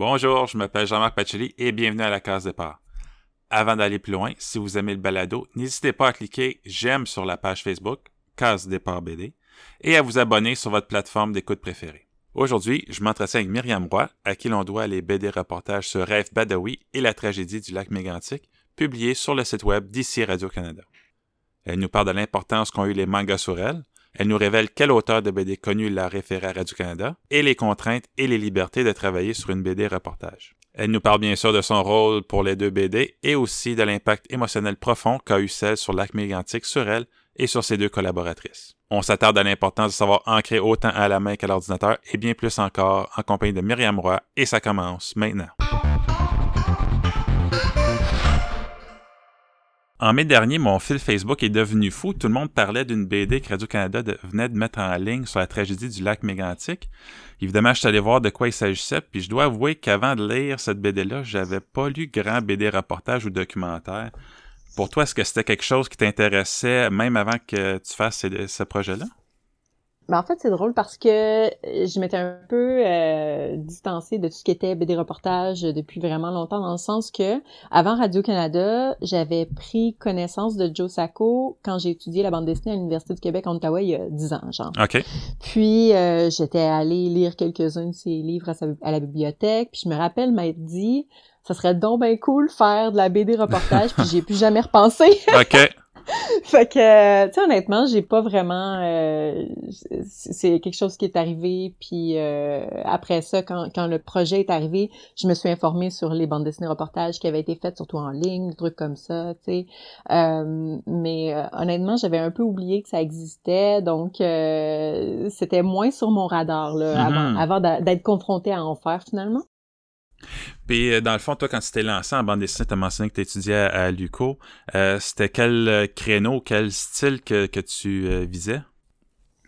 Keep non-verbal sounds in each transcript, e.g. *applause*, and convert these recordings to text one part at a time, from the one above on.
Bonjour, je m'appelle Jean-Marc Pacelli et bienvenue à la case départ. Avant d'aller plus loin, si vous aimez le balado, n'hésitez pas à cliquer j'aime sur la page Facebook, case départ BD, et à vous abonner sur votre plateforme d'écoute préférée. Aujourd'hui, je m'entretiens avec Myriam Roy, à qui l'on doit les BD reportages sur Rêve Badawi et la tragédie du lac Mégantic, publiés sur le site web d'ici Radio-Canada. Elle nous parle de l'importance qu'ont eu les mangas sur elle, elle nous révèle quel auteur de BD connu l'a référé à Radio-Canada et les contraintes et les libertés de travailler sur une BD reportage. Elle nous parle bien sûr de son rôle pour les deux BD et aussi de l'impact émotionnel profond qu'a eu celle sur Lac Mégantic sur elle et sur ses deux collaboratrices. On s'attarde à l'importance de savoir ancrer autant à la main qu'à l'ordinateur et bien plus encore en compagnie de Myriam Roy et ça commence maintenant. En mai dernier, mon fil Facebook est devenu fou. Tout le monde parlait d'une BD que Radio-Canada venait de mettre en ligne sur la tragédie du lac Mégantic. Évidemment, je suis allé voir de quoi il s'agissait, puis je dois avouer qu'avant de lire cette BD-là, j'avais pas lu grand BD reportage ou documentaire. Pour toi, est-ce que c'était quelque chose qui t'intéressait même avant que tu fasses ce projet-là? Mais en fait, c'est drôle parce que je m'étais un peu euh, distancée de tout ce qui était BD reportage depuis vraiment longtemps, dans le sens que avant Radio-Canada, j'avais pris connaissance de Joe Sacco quand j'ai étudié la bande dessinée à l'Université du Québec en Ottawa il y a dix ans, genre. OK. Puis euh, j'étais allée lire quelques-uns de ses livres à, à, la bibliothèque, puis je me rappelle m'être dit ça serait donc bien cool faire de la BD reportage, puis j'ai plus jamais repensé. *laughs* OK. *laughs* fait que, tu sais, honnêtement, j'ai pas vraiment... Euh, c'est quelque chose qui est arrivé, puis euh, après ça, quand, quand le projet est arrivé, je me suis informée sur les bandes dessinées reportages qui avaient été faites, surtout en ligne, des trucs comme ça, tu sais. Euh, mais honnêtement, j'avais un peu oublié que ça existait, donc c'était moins sur mon radar, là, mm-hmm. avant, avant d'être confrontée à en faire, finalement. Puis, euh, dans le fond, toi, quand tu t'es lancé en bande dessinée, tu as mentionné que tu étudiais à, l'UCO. Euh, c'était quel euh, créneau, quel style que, que tu visais?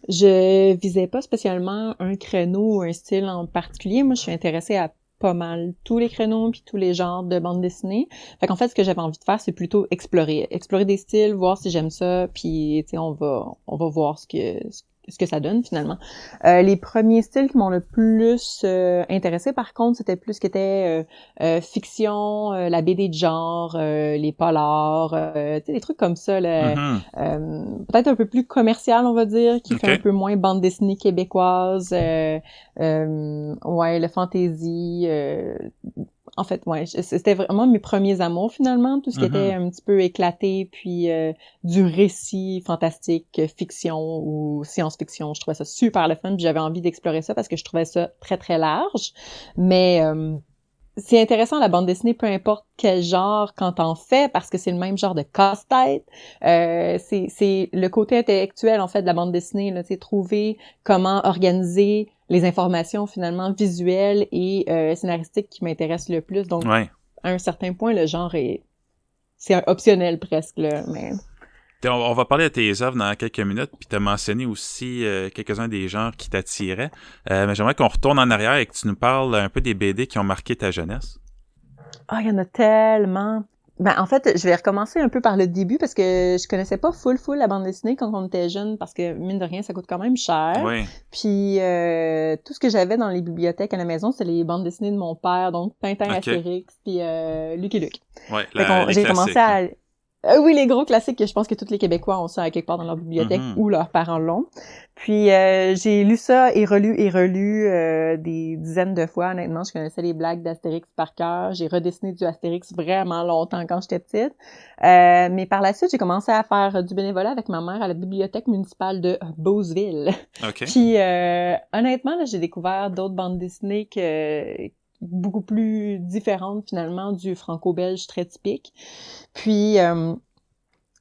Je visais pas spécialement un créneau ou un style en particulier. Moi, je suis intéressée à pas mal tous les créneaux puis tous les genres de bande dessinée. Fait qu'en fait, ce que j'avais envie de faire, c'est plutôt explorer, explorer des styles, voir si j'aime ça, puis tu sais, on va on va voir ce que que ça donne finalement. Euh, les premiers styles qui m'ont le plus euh, intéressé, par contre, c'était plus ce qui était euh, fiction, la BD de genre, les polars, des trucs comme ça, mm-hmm. peut-être un peu plus commercial, on va dire, qui fait un peu moins bande dessinée québécoise, ouais, le fantasy, en fait, ouais, c'était vraiment mes premiers amours finalement, tout ce qui était mm-hmm. un petit peu éclaté, puis euh, du récit fantastique, fiction ou science-fiction. Je trouvais ça super le fun, puis j'avais envie d'explorer ça parce que je trouvais ça très très large. Mais euh, c'est intéressant la bande dessinée, peu importe quel genre quand on fait, parce que c'est le même genre de casse-tête. Euh, c'est le côté intellectuel en fait de la bande dessinée, là, trouver comment organiser les informations finalement visuelles et euh, scénaristiques qui m'intéressent le plus. Donc, à un certain point, le genre est c'est optionnel presque là, mais. On va parler de tes œuvres dans quelques minutes, puis tu as mentionné aussi euh, quelques-uns des genres qui t'attiraient. Euh, mais j'aimerais qu'on retourne en arrière et que tu nous parles un peu des BD qui ont marqué ta jeunesse. Ah, il y en a tellement. Ben, en fait, je vais recommencer un peu par le début parce que je connaissais pas full full la bande dessinée quand on était jeune parce que mine de rien, ça coûte quand même cher. Oui. Puis euh, tout ce que j'avais dans les bibliothèques à la maison, c'est les bandes dessinées de mon père, donc Tintin, okay. Astérix, puis euh, Lucky Luke. Ouais, j'ai commencé à euh, oui, les gros classiques que je pense que tous les Québécois ont ça à quelque part dans leur bibliothèque mm-hmm. ou leurs parents l'ont. Puis euh, j'ai lu ça et relu et relu euh, des dizaines de fois. Honnêtement, je connaissais les blagues d'Astérix par cœur. J'ai redessiné du Astérix vraiment longtemps quand j'étais petite. mais par la suite, j'ai commencé à faire du bénévolat avec ma mère à la bibliothèque municipale de Beauceville. Puis honnêtement, j'ai découvert d'autres bandes dessinées que beaucoup plus différente finalement du franco-belge très typique. Puis euh,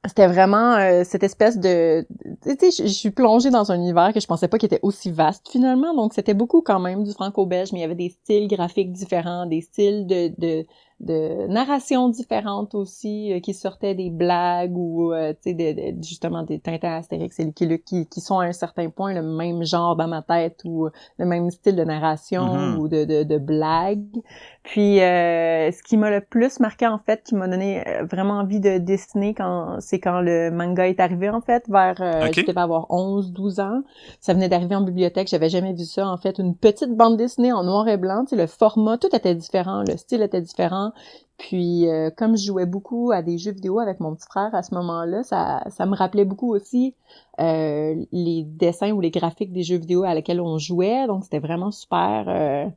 c'était vraiment euh, cette espèce de tu sais je suis plongée dans un univers que je pensais pas qu'il était aussi vaste finalement donc c'était beaucoup quand même du franco-belge mais il y avait des styles graphiques différents des styles de, de de narrations différentes aussi, qui sortaient des blagues ou, tu sais, justement des Tintin, Astérix et Lucky Luke qui, qui sont à un certain point le même genre dans ma tête ou le même style de narration mm-hmm. ou de, de, de blague. Puis, ce qui m'a le plus marqué, en fait, qui m'a donné vraiment envie de dessiner quand c'est quand le manga est arrivé, en fait, vers, je devais avoir 11, 12 ans. Ça venait d'arriver en bibliothèque, j'avais jamais vu ça, en fait, une petite bande dessinée en noir et blanc, tu sais, le format, tout était différent, le style était différent. Puis, euh, comme je jouais beaucoup à des jeux vidéo avec mon petit frère à ce moment-là, ça, ça me rappelait beaucoup aussi euh, les dessins ou les graphiques des jeux vidéo à lesquels on jouait. Donc, c'était vraiment super euh,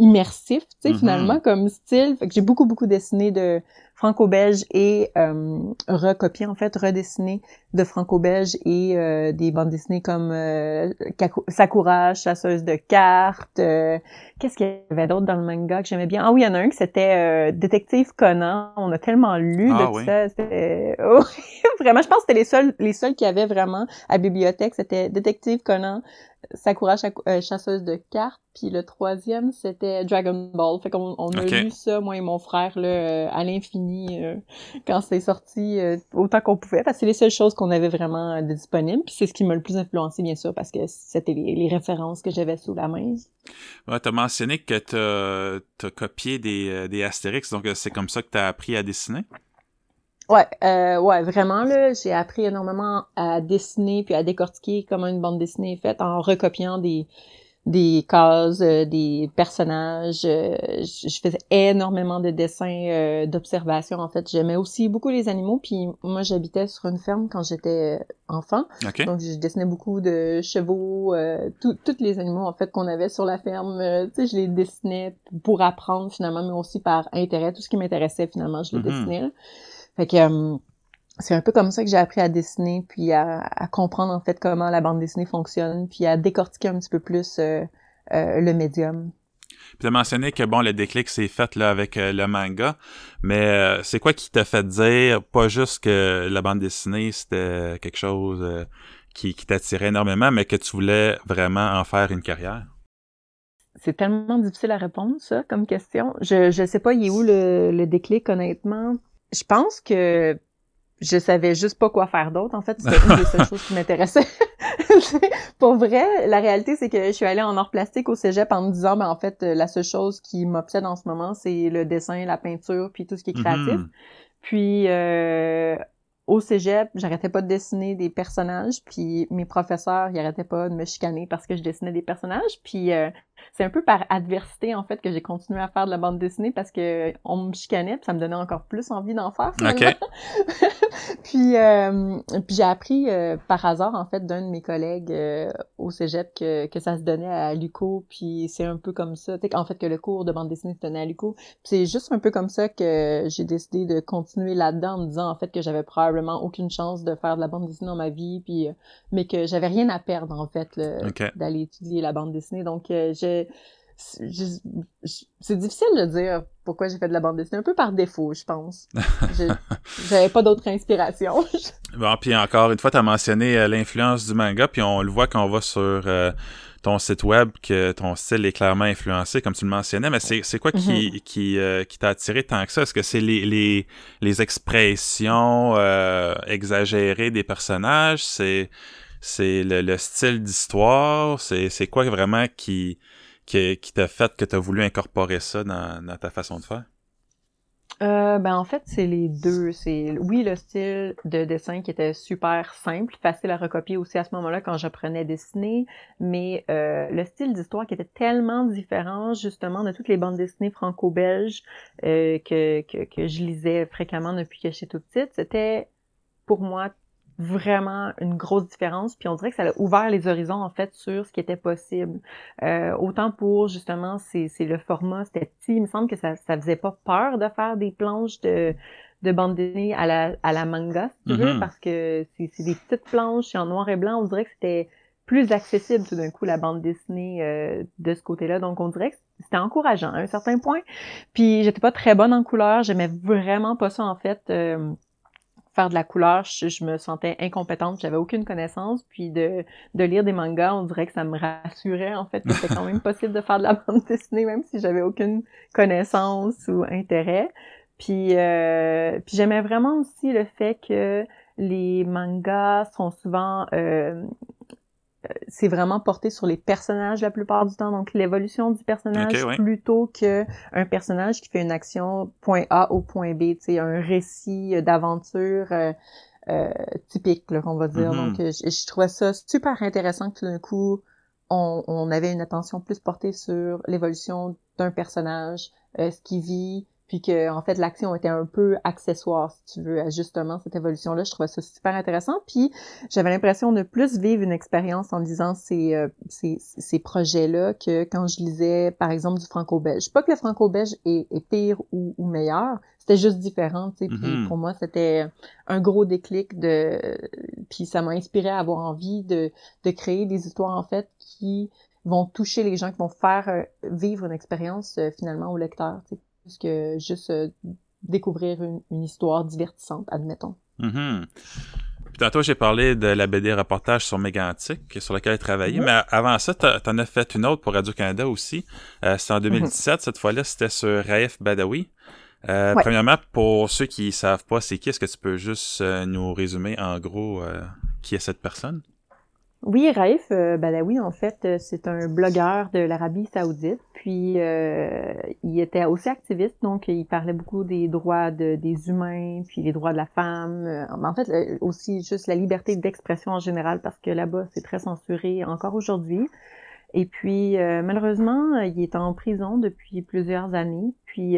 immersif, tu sais, mm-hmm. finalement, comme style. Fait que j'ai beaucoup, beaucoup dessiné de franco-belge et euh, recopié, en fait, redessiné de franco-belge et euh, des bandes dessinées comme euh, Sakura, chasseuse de cartes. Euh, qu'est-ce qu'il y avait d'autre dans le manga que j'aimais bien? Ah oui, il y en a un qui c'était Détective Conan. On a tellement lu ah de ça. C'était... *laughs* vraiment, je pense que c'était les seuls, les seuls qui avaient vraiment à bibliothèque. C'était Détective Conan, Sakura euh, chasseuse de cartes, puis le troisième c'était Dragon Ball. Fait qu'on on a lu ça moi et mon frère là euh, à l'infini euh, quand c'est sorti autant qu'on pouvait parce que c'est les seules choses qu'on avait vraiment disponibles. Puis c'est ce qui m'a le plus influencé bien sûr parce que c'était les, références que j'avais sous la main. Ouais, t'as mentionné que t'as as copié des, des Astérix, donc c'est comme ça que t'as appris à dessiner? Ouais, euh, ouais, vraiment là, j'ai appris énormément à dessiner puis à décortiquer comment une bande dessinée est faite en recopiant des des cases, euh, des personnages. Euh, je faisais énormément de dessins euh, d'observation en fait. J'aimais aussi beaucoup les animaux puis moi j'habitais sur une ferme quand j'étais enfant. Donc je dessinais beaucoup de chevaux, tous les animaux en fait qu'on avait sur la ferme. tu sais, je les dessinais pour apprendre finalement mais aussi par intérêt, tout ce qui m'intéressait finalement, je les mm-hmm. dessinais. Fait que euh, c'est un peu comme ça que j'ai appris à dessiner, puis à, comprendre en fait comment la bande dessinée fonctionne, puis à décortiquer un petit peu plus euh, euh, le médium. Puis tu as mentionné que bon, le déclic s'est fait là avec le manga, mais c'est quoi qui t'a fait dire pas juste que la bande dessinée c'était quelque chose qui, qui t'attirait énormément, mais que tu voulais vraiment en faire une carrière? C'est tellement difficile à répondre, ça, comme question. Je, je sais pas, il est où le, le déclic, honnêtement je pense que je savais juste pas quoi faire d'autre. En fait, c'était une des seules *laughs* choses qui m'intéressait. *laughs* Pour vrai, la réalité, c'est que je suis allée en art plastique au cégep en me disant, ben, en fait, la seule chose qui m'obsède en ce moment, c'est le dessin, la peinture, puis tout ce qui est créatif. Mm-hmm. Puis, euh, au cégep, j'arrêtais pas de dessiner des personnages, puis mes professeurs, ils arrêtaient pas de me chicaner parce que je dessinais des personnages, puis euh, c'est un peu par adversité en fait que j'ai continué à faire de la bande dessinée parce que on me chicanait, puis ça me donnait encore plus envie d'en faire. *laughs* puis euh, puis j'ai appris euh, par hasard en fait d'un de mes collègues au cégep que, que ça se donnait à Luco, puis c'est un peu comme ça, en fait que le cours de bande dessinée se donnait à Luco. c'est juste un peu comme ça que j'ai décidé de continuer là-dedans en me disant en fait que j'avais probablement aucune chance de faire de la bande dessinée dans ma vie, puis euh, mais que j'avais rien à perdre en fait d'aller étudier la bande dessinée. Donc euh, j'ai c'est difficile de dire pourquoi j'ai fait de la bande dessinée, un peu par défaut, je pense. *laughs* J'avais pas d'autre inspiration. *laughs* bon, puis encore une fois, tu as mentionné euh, l'influence du manga, puis on le voit quand on va sur ton site web que ton style est clairement influencé, comme tu le mentionnais, mais c'est quoi qui, mhm. qui, euh, qui t'a attiré tant que ça? Est-ce que c'est les, les, les expressions euh, exagérées des personnages? C'est c'est le, le, style d'histoire? C'est quoi vraiment qui, qui, qui t'a fait que tu as voulu incorporer ça dans, ta façon de faire? Euh, ben en fait, c'est les deux. Oui le style de dessin qui était super simple, facile à recopier aussi à ce moment-là quand j'apprenais à dessiner, mais euh, le style d'histoire qui était tellement différent justement de toutes les bandes dessinées franco-belges euh, que, que, que je lisais fréquemment depuis que j'étais toute petite, c'était pour moi vraiment une grosse différence. Puis on dirait que ça a ouvert les horizons en fait sur ce qui était possible. Euh, autant pour justement c'est le format, c'était petit. Il me semble que ça ça faisait pas peur de faire des planches de de bande dessinée à la à la manga, si tu veux, mm-hmm. parce que c'est des petites planches en noir et blanc. On dirait que c'était plus accessible tout d'un coup la bande dessinée euh, de ce côté-là. Donc on dirait que c'était encourageant à un certain point. Puis j'étais pas très bonne en couleur, j'aimais vraiment pas ça en fait. Euh, faire de la couleur, je, me sentais incompétente, j'avais aucune connaissance, puis de, de lire des mangas, on dirait que ça me rassurait en fait que c'était quand même *laughs* possible de faire de la bande dessinée même si j'avais aucune connaissance ou intérêt. Puis, euh, puis j'aimais vraiment aussi le fait que les mangas sont souvent euh, c'est vraiment porté sur les personnages la plupart du temps, donc l'évolution du personnage plutôt que un personnage qui fait une action point A au point B, tu sais, un récit d'aventure euh, euh, typique, là, on va dire. Mm-hmm. Donc, je, je, trouvais ça super intéressant que tout d'un coup, on, on, avait une attention plus portée sur l'évolution d'un personnage, euh, ce qui vit, puis que en fait l'action était un peu accessoire si tu veux à justement cette évolution là je trouvais ça super intéressant. Puis j'avais l'impression de plus vivre une expérience en lisant ces, euh, ces, ces projets là que quand je lisais par exemple du franco-belge. Pas que le franco-belge est, est, pire ou, ou meilleur. C'était juste différent tu sais. Puis mm-hmm. pour moi c'était un gros déclic de puis ça m'a inspiré à avoir envie de de créer des histoires en fait qui vont toucher les gens qui vont faire euh, vivre une expérience euh, finalement au lecteur tu sais plus que juste euh, découvrir une, histoire divertissante, admettons. Mm tantôt, j'ai parlé de la BD reportage sur Mégantic, sur laquelle elle travaillait, mais avant ça, tu en as fait une autre pour Radio-Canada aussi. Euh, c'était en 2017, mm-hmm. cette fois-là, c'était sur Raif Badawi. Euh, Premièrement, pour ceux qui savent pas c'est qui, est-ce que tu peux juste euh, nous résumer en gros qui est cette personne? Oui, Raif euh, Badawi, en fait, euh, c'est un blogueur de l'Arabie saoudite. Puis, euh, il était aussi activiste, donc il parlait beaucoup des droits de, des humains, puis les droits de la femme. Euh, en fait, aussi juste la liberté d'expression en général, parce que là-bas, c'est très censuré encore aujourd'hui. Et puis, malheureusement, il est en prison depuis plusieurs années. Puis,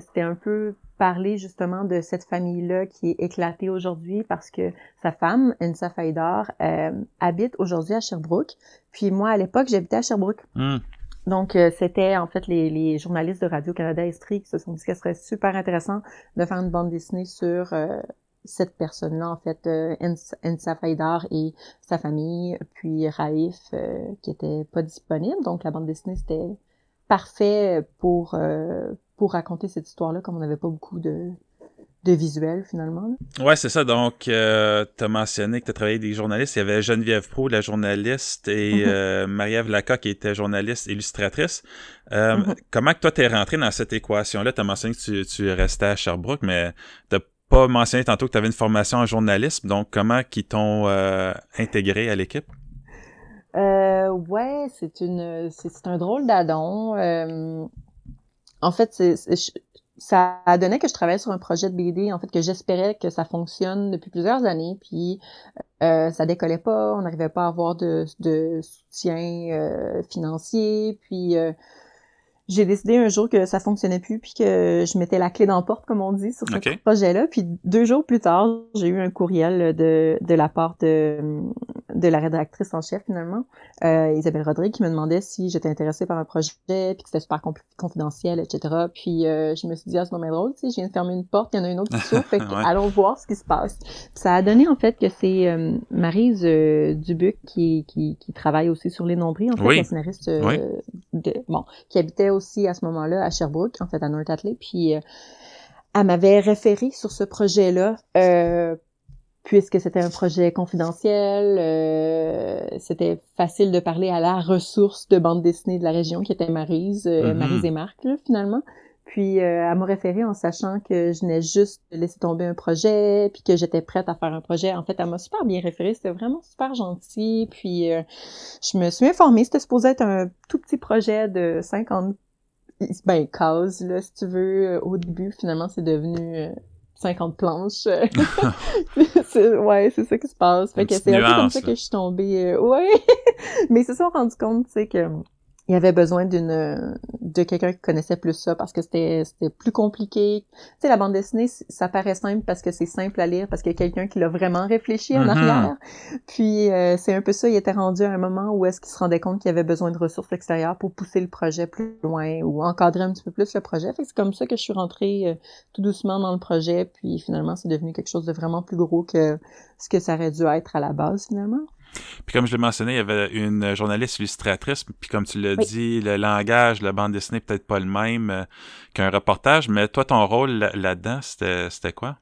c'était un peu parler justement de cette famille-là qui est éclatée aujourd'hui parce que sa femme, Ensa Faidar, euh, habite aujourd'hui à Sherbrooke. Puis moi, à l'époque, j'habitais à Sherbrooke. Hmm. Donc, euh, c'était en fait les, les, journalistes de Radio-Canada Estrie qui se sont dit que ce serait super intéressant de faire une bande dessinée sur euh, cette personne-là, en fait, Ensa Faidar et sa famille, puis Raif, qui était pas disponible. Donc, la bande dessinée, c'était parfait pour pour raconter cette histoire-là, comme on n'avait pas beaucoup de, de visuels finalement. Ouais, c'est ça. Donc, euh, tu as mentionné que tu as travaillé avec des journalistes. Il y avait Geneviève Pro, la journaliste, et mm-hmm. euh, Marie-Ève Laca, qui était journaliste, illustratrice. Euh, mm-hmm. Comment que toi, t'es rentré dans cette équation-là? Tu as mentionné que tu, tu restais à Sherbrooke, mais tu pas mentionné tantôt que tu avais une formation en journalisme. Donc, comment qu'ils t'ont euh, intégré à l'équipe? Euh, ouais, c'est une, c'est un drôle d'adon. Euh, en fait, c'est, ça donné que je travaillais sur un projet de BD, en fait, que j'espérais que ça fonctionne depuis plusieurs années, puis euh, ça décollait pas, on n'arrivait pas à avoir de, de soutien euh, financier, puis euh, j'ai décidé un jour que ça fonctionnait plus, puis que je mettais la clé dans la porte, comme on dit, sur ce projet-là. Puis deux jours plus tard, j'ai eu un courriel de, de la part de, de la rédactrice en chef finalement, euh, Isabelle Rodrigue, qui me demandait si j'étais intéressée par un projet, puis que c'était super confidentiel, etc. Puis euh, je me suis dit, ah, c'est moment drôle, tu sais, je viens de fermer une porte, il y en a une autre qui s'ouvre, fait *laughs* allons voir ce qui se passe. ça a donné en fait que c'est euh, Marise euh, Dubuc qui, qui, qui, travaille aussi sur les nombris, en fait, la scénariste euh, de, bon, qui habitait aussi à ce moment-là à Sherbrooke, en fait à North Atley, puis elle m'avait référé sur ce projet-là euh, puisque c'était un projet confidentiel, euh, c'était facile de parler à la ressource de bande dessinée de la région qui était Marise, euh, mm-hmm. Marise et Marc finalement. Puis euh, à me référer en sachant que je n'ai juste laissé tomber un projet, puis que j'étais prête à faire un projet. En fait, elle m'a super bien référé, c'était vraiment super gentil. Puis euh, je me suis informée, c'était supposé être un tout petit projet de 50 ben cases là si tu veux au début finalement c'est devenu 50 planches. *laughs* *laughs* ouais, c'est ça qui se passe. Fait que c'est un peu comme ça que je suis tombée. Euh, ouais. *laughs* Mais c'est ça, on rendu compte, tu sais, que il avait besoin d'une de quelqu'un qui connaissait plus ça parce que c'était c'était plus compliqué. Tu sais la bande dessinée ça paraît simple parce que c'est simple à lire parce qu'il y a quelqu'un qui l'a vraiment réfléchi en mm-hmm. arrière. Puis euh, c'est un peu ça, il était rendu à un moment où est-ce qu'il se rendait compte qu'il avait besoin de ressources extérieures pour pousser le projet plus loin ou encadrer un petit peu plus le projet. Fait que c'est comme ça que je suis rentrée euh, tout doucement dans le projet puis finalement c'est devenu quelque chose de vraiment plus gros que ce que ça aurait dû être à la base finalement. Puis comme je l'ai mentionné, il y avait une journaliste illustratrice, puis comme tu l'as dit, le langage, la bande dessinée peut-être pas le même euh, qu'un reportage, mais toi, ton rôle là-dedans, c'était quoi?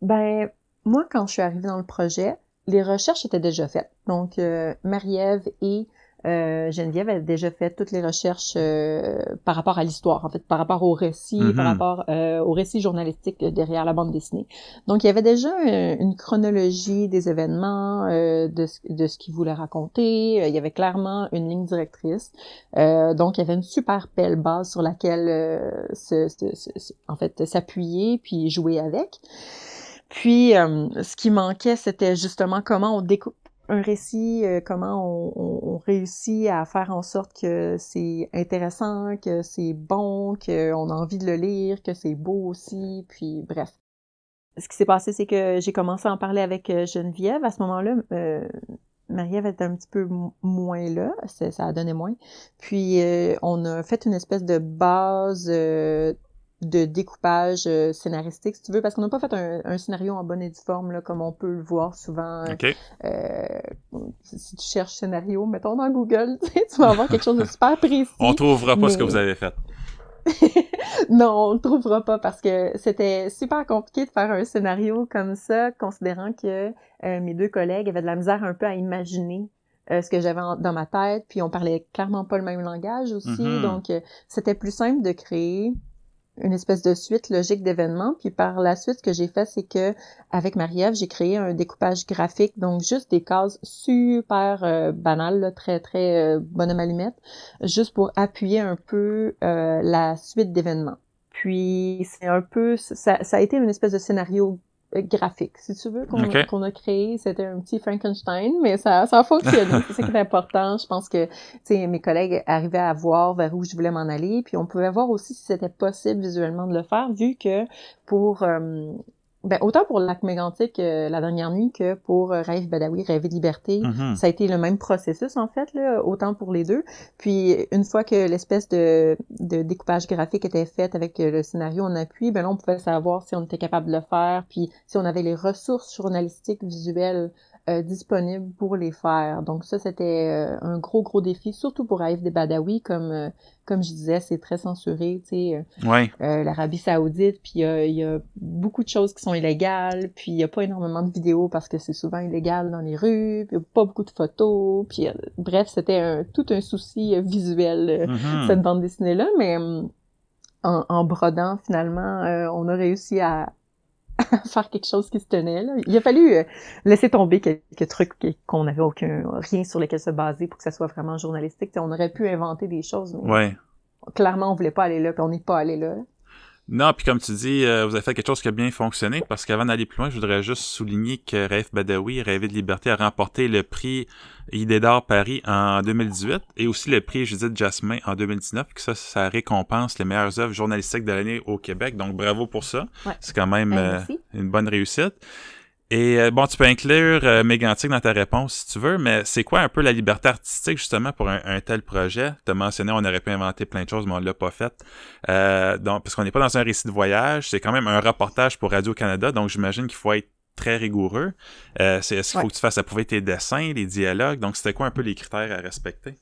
Ben, moi, quand je suis arrivée dans le projet, les recherches étaient déjà faites. Donc, euh, Marie-Ève et euh, Geneviève avait déjà fait toutes les recherches euh, par rapport à l'histoire, en fait, par rapport au récit, par Mhm. rapport euh, au récit journalistique derrière la bande dessinée. Donc, il y avait déjà euh, une chronologie des événements, euh, de, ce, de ce qu'ils voulaient raconter. Euh, Il y avait clairement une ligne directrice. Euh, donc, il y avait une super belle base sur laquelle, euh, se- se- en fait, s'appuyer puis jouer avec. Puis, euh, ce qui manquait, c'était justement comment on découpe un récit, euh, comment on, on- on réussit à faire en sorte que c'est intéressant, que c'est bon, qu'on a envie de le lire, que c'est beau aussi, puis bref. Ce qui s'est passé, c'est que j'ai commencé à en parler avec euh, Geneviève. À ce moment-là, euh, Marie-Ève était un petit peu mo- moins là, ça, ça a donné moins. Puis euh, on a fait une espèce de base euh, de découpage euh, scénaristique, si tu veux, parce qu'on n'a pas fait un, un scénario en bonne et due forme, là, comme on peut le voir souvent. OK. Euh, si tu cherches scénario, mettons dans Google, *laughs* tu vas avoir quelque chose de super précis. On trouvera pas ce que vous avez fait. *laughs* non, on le trouvera pas parce que c'était super compliqué de faire un scénario comme ça, considérant que euh, mes deux collègues avaient de la misère un peu à imaginer euh, ce que j'avais dans ma tête, puis on parlait clairement pas le même langage aussi, Mhm. donc euh, c'était plus simple de créer une espèce de suite logique d'événements. Puis par la suite, ce que j'ai fait, c'est que avec Marie-Ève, j'ai créé un découpage graphique, donc juste des cases super euh, banales, là, très très euh, bonhomme allumette, juste pour appuyer un peu euh, la suite d'événements. Puis c'est un peu, ça, ça a été une espèce de scénario graphique, si tu veux, qu'on a créé. C'était un petit Frankenstein, mais ça, ça a fonctionné. c'est ça qui est important. Je pense que tu sais, mes collègues arrivaient à voir vers où je voulais m'en aller, puis on pouvait voir aussi si c'était possible visuellement de le faire, vu que pour euh, ben, autant pour Lac Mégantic euh, la dernière nuit que pour euh, Rêve Badawi, Rêver de liberté, Mhm. ça a été le même processus en fait, là, autant pour les deux. Puis une fois que l'espèce de, de découpage graphique était faite avec euh, le scénario en appui, ben là on pouvait savoir si on était capable de le faire, puis si on avait les ressources journalistiques visuelles euh, disponibles pour les faire. Donc ça c'était euh, un gros gros défi, surtout pour Raif des Badawi, comme euh, comme je disais, c'est très censuré, tu sais. euh, Ouais. euh, l'Arabie Saoudite, puis euh, il y a beaucoup de choses qui sont illégales, puis il y a pas énormément de vidéos parce que c'est souvent illégal dans les rues, puis il y a pas beaucoup de photos, puis bref, c'était un, tout un souci visuel Mhm. cette bande dessinée là, mais en, en brodant finalement, euh, on a réussi à *laughs* faire quelque chose qui se tenait. Là. Il a fallu euh, laisser tomber quelques trucs qui- qu'on n'avait aucun rien sur lesquels se baser pour que ça soit vraiment journalistique. Tu sais, on aurait pu inventer des choses, mais Ouais. clairement on voulait pas aller là, puis on n'est pas allé là. Non, puis comme tu dis, euh, vous avez fait quelque chose qui a bien fonctionné, parce qu'avant d'aller plus loin, je voudrais juste souligner que Raif Badawi, Rêver de liberté, a remporté le prix Idée d'or Paris en 2018 et aussi le prix Judith Jasmin en 2019, que ça, ça récompense les meilleures œuvres journalistiques de l'année au Québec, donc bravo pour ça. Ouais. C'est quand même Ben, euh, une bonne réussite. Et euh, bon, tu peux inclure euh, Mégantic dans ta réponse si tu veux, mais c'est quoi un peu la liberté artistique justement pour un, un tel projet? Tu as mentionné on aurait pu inventer plein de choses, mais on l'a pas fait. Euh, donc, parce qu'on n'est pas dans un récit de voyage, c'est quand même un reportage pour Radio-Canada, donc j'imagine qu'il faut être très rigoureux. Euh, c'est, est-ce qu'il faut que tu fasses approuver tes dessins, les dialogues? Donc, c'était quoi un peu les critères à respecter?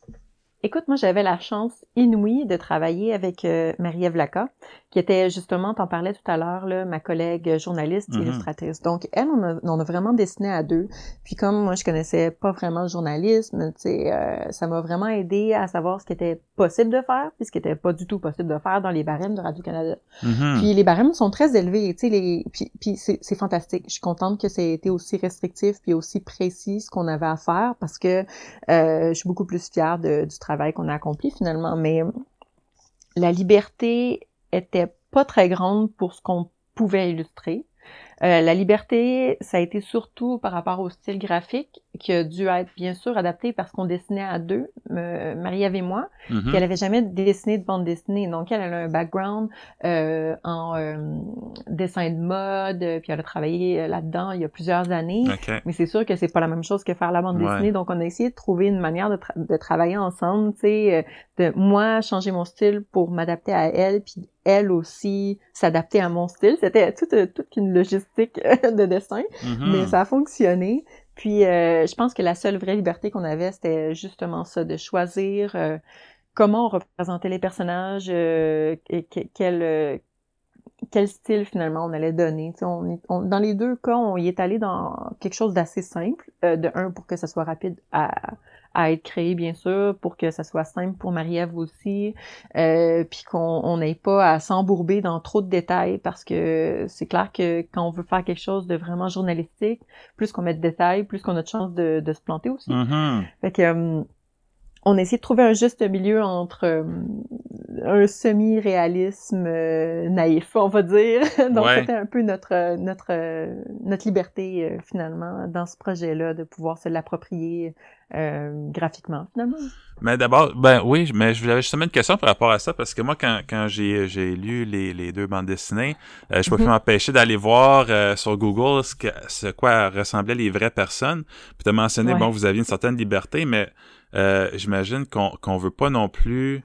Écoute, moi, j'avais la chance inouïe de travailler avec euh, Marie-Ève Laca, qui était justement, t'en parlais tout à l'heure, ma collègue journaliste, Mhm. illustratrice. Donc, elle, on a, on a vraiment dessiné à deux. Puis comme moi, je connaissais pas vraiment le journalisme, tu sais, euh, ça m'a vraiment aidé à savoir ce qui était possible de faire, puis ce qui était pas du tout possible de faire dans les barèmes de Radio-Canada. Mhm. Puis les barèmes sont très élevés, tu sais, les... puis, puis c'est, c'est fantastique. Je suis contente que ça ait été aussi restrictif puis aussi précis ce qu'on avait à faire parce que euh, je suis beaucoup plus fière de- du travail qu'on a accompli finalement. Mais la liberté était pas très grande pour ce qu'on pouvait illustrer. Euh, la liberté, ça a été surtout par rapport au style graphique qui a dû être bien sûr adapté parce qu'on dessinait à deux, euh, Marie-Ève et moi. Puis elle avait jamais dessiné de bande dessinée. Donc elle, elle a un background euh, en euh, dessin de mode, euh, puis elle a travaillé là-dedans il y a plusieurs années. OK. Mais c'est sûr que c'est pas la même chose que faire la bande Ouais. dessinée. Donc on a essayé de trouver une manière de, tra- de travailler ensemble, tu sais, de moi changer mon style pour m'adapter à elle, puis elle aussi s'adapter à mon style. C'était toute, toute une logistique de dessin Mhm. mais ça a fonctionné. Puis euh, je pense que la seule vraie liberté qu'on avait, c'était justement ça, de choisir euh, comment on représentait les personnages, euh, et que- quel, euh, quel style finalement on allait donner. On, dans les deux cas, on y est allé dans quelque chose d'assez simple. Euh, de un, pour que ça soit rapide à, à être créé, bien sûr, pour que ça soit simple pour Marie-Ève aussi, euh, puis qu'on n'ait pas à s'embourber dans trop de détails, parce que c'est clair que quand on veut faire quelque chose de vraiment journalistique, plus qu'on met de détails, plus qu'on a de chance de, de se planter aussi. Mm-hmm. Fait que... Euh, on a essayé de trouver un juste milieu entre euh, un semi-réalisme euh, naïf, on va dire. *laughs* Donc c'était un peu notre notre notre liberté euh, finalement dans ce projet-là de pouvoir se l'approprier graphiquement finalement. Mais d'abord, ben oui, mais je j'avais justement une question par rapport à ça parce que moi quand quand j'ai j'ai lu les les deux bandes dessinées, je peux mm-hmm. m'empêcher d'aller voir sur Google ce que ce quoi ressemblaient les vraies personnes. Puis tu as mentionné bon vous aviez une certaine liberté, mais euh, j'imagine qu'on qu'on veut pas non plus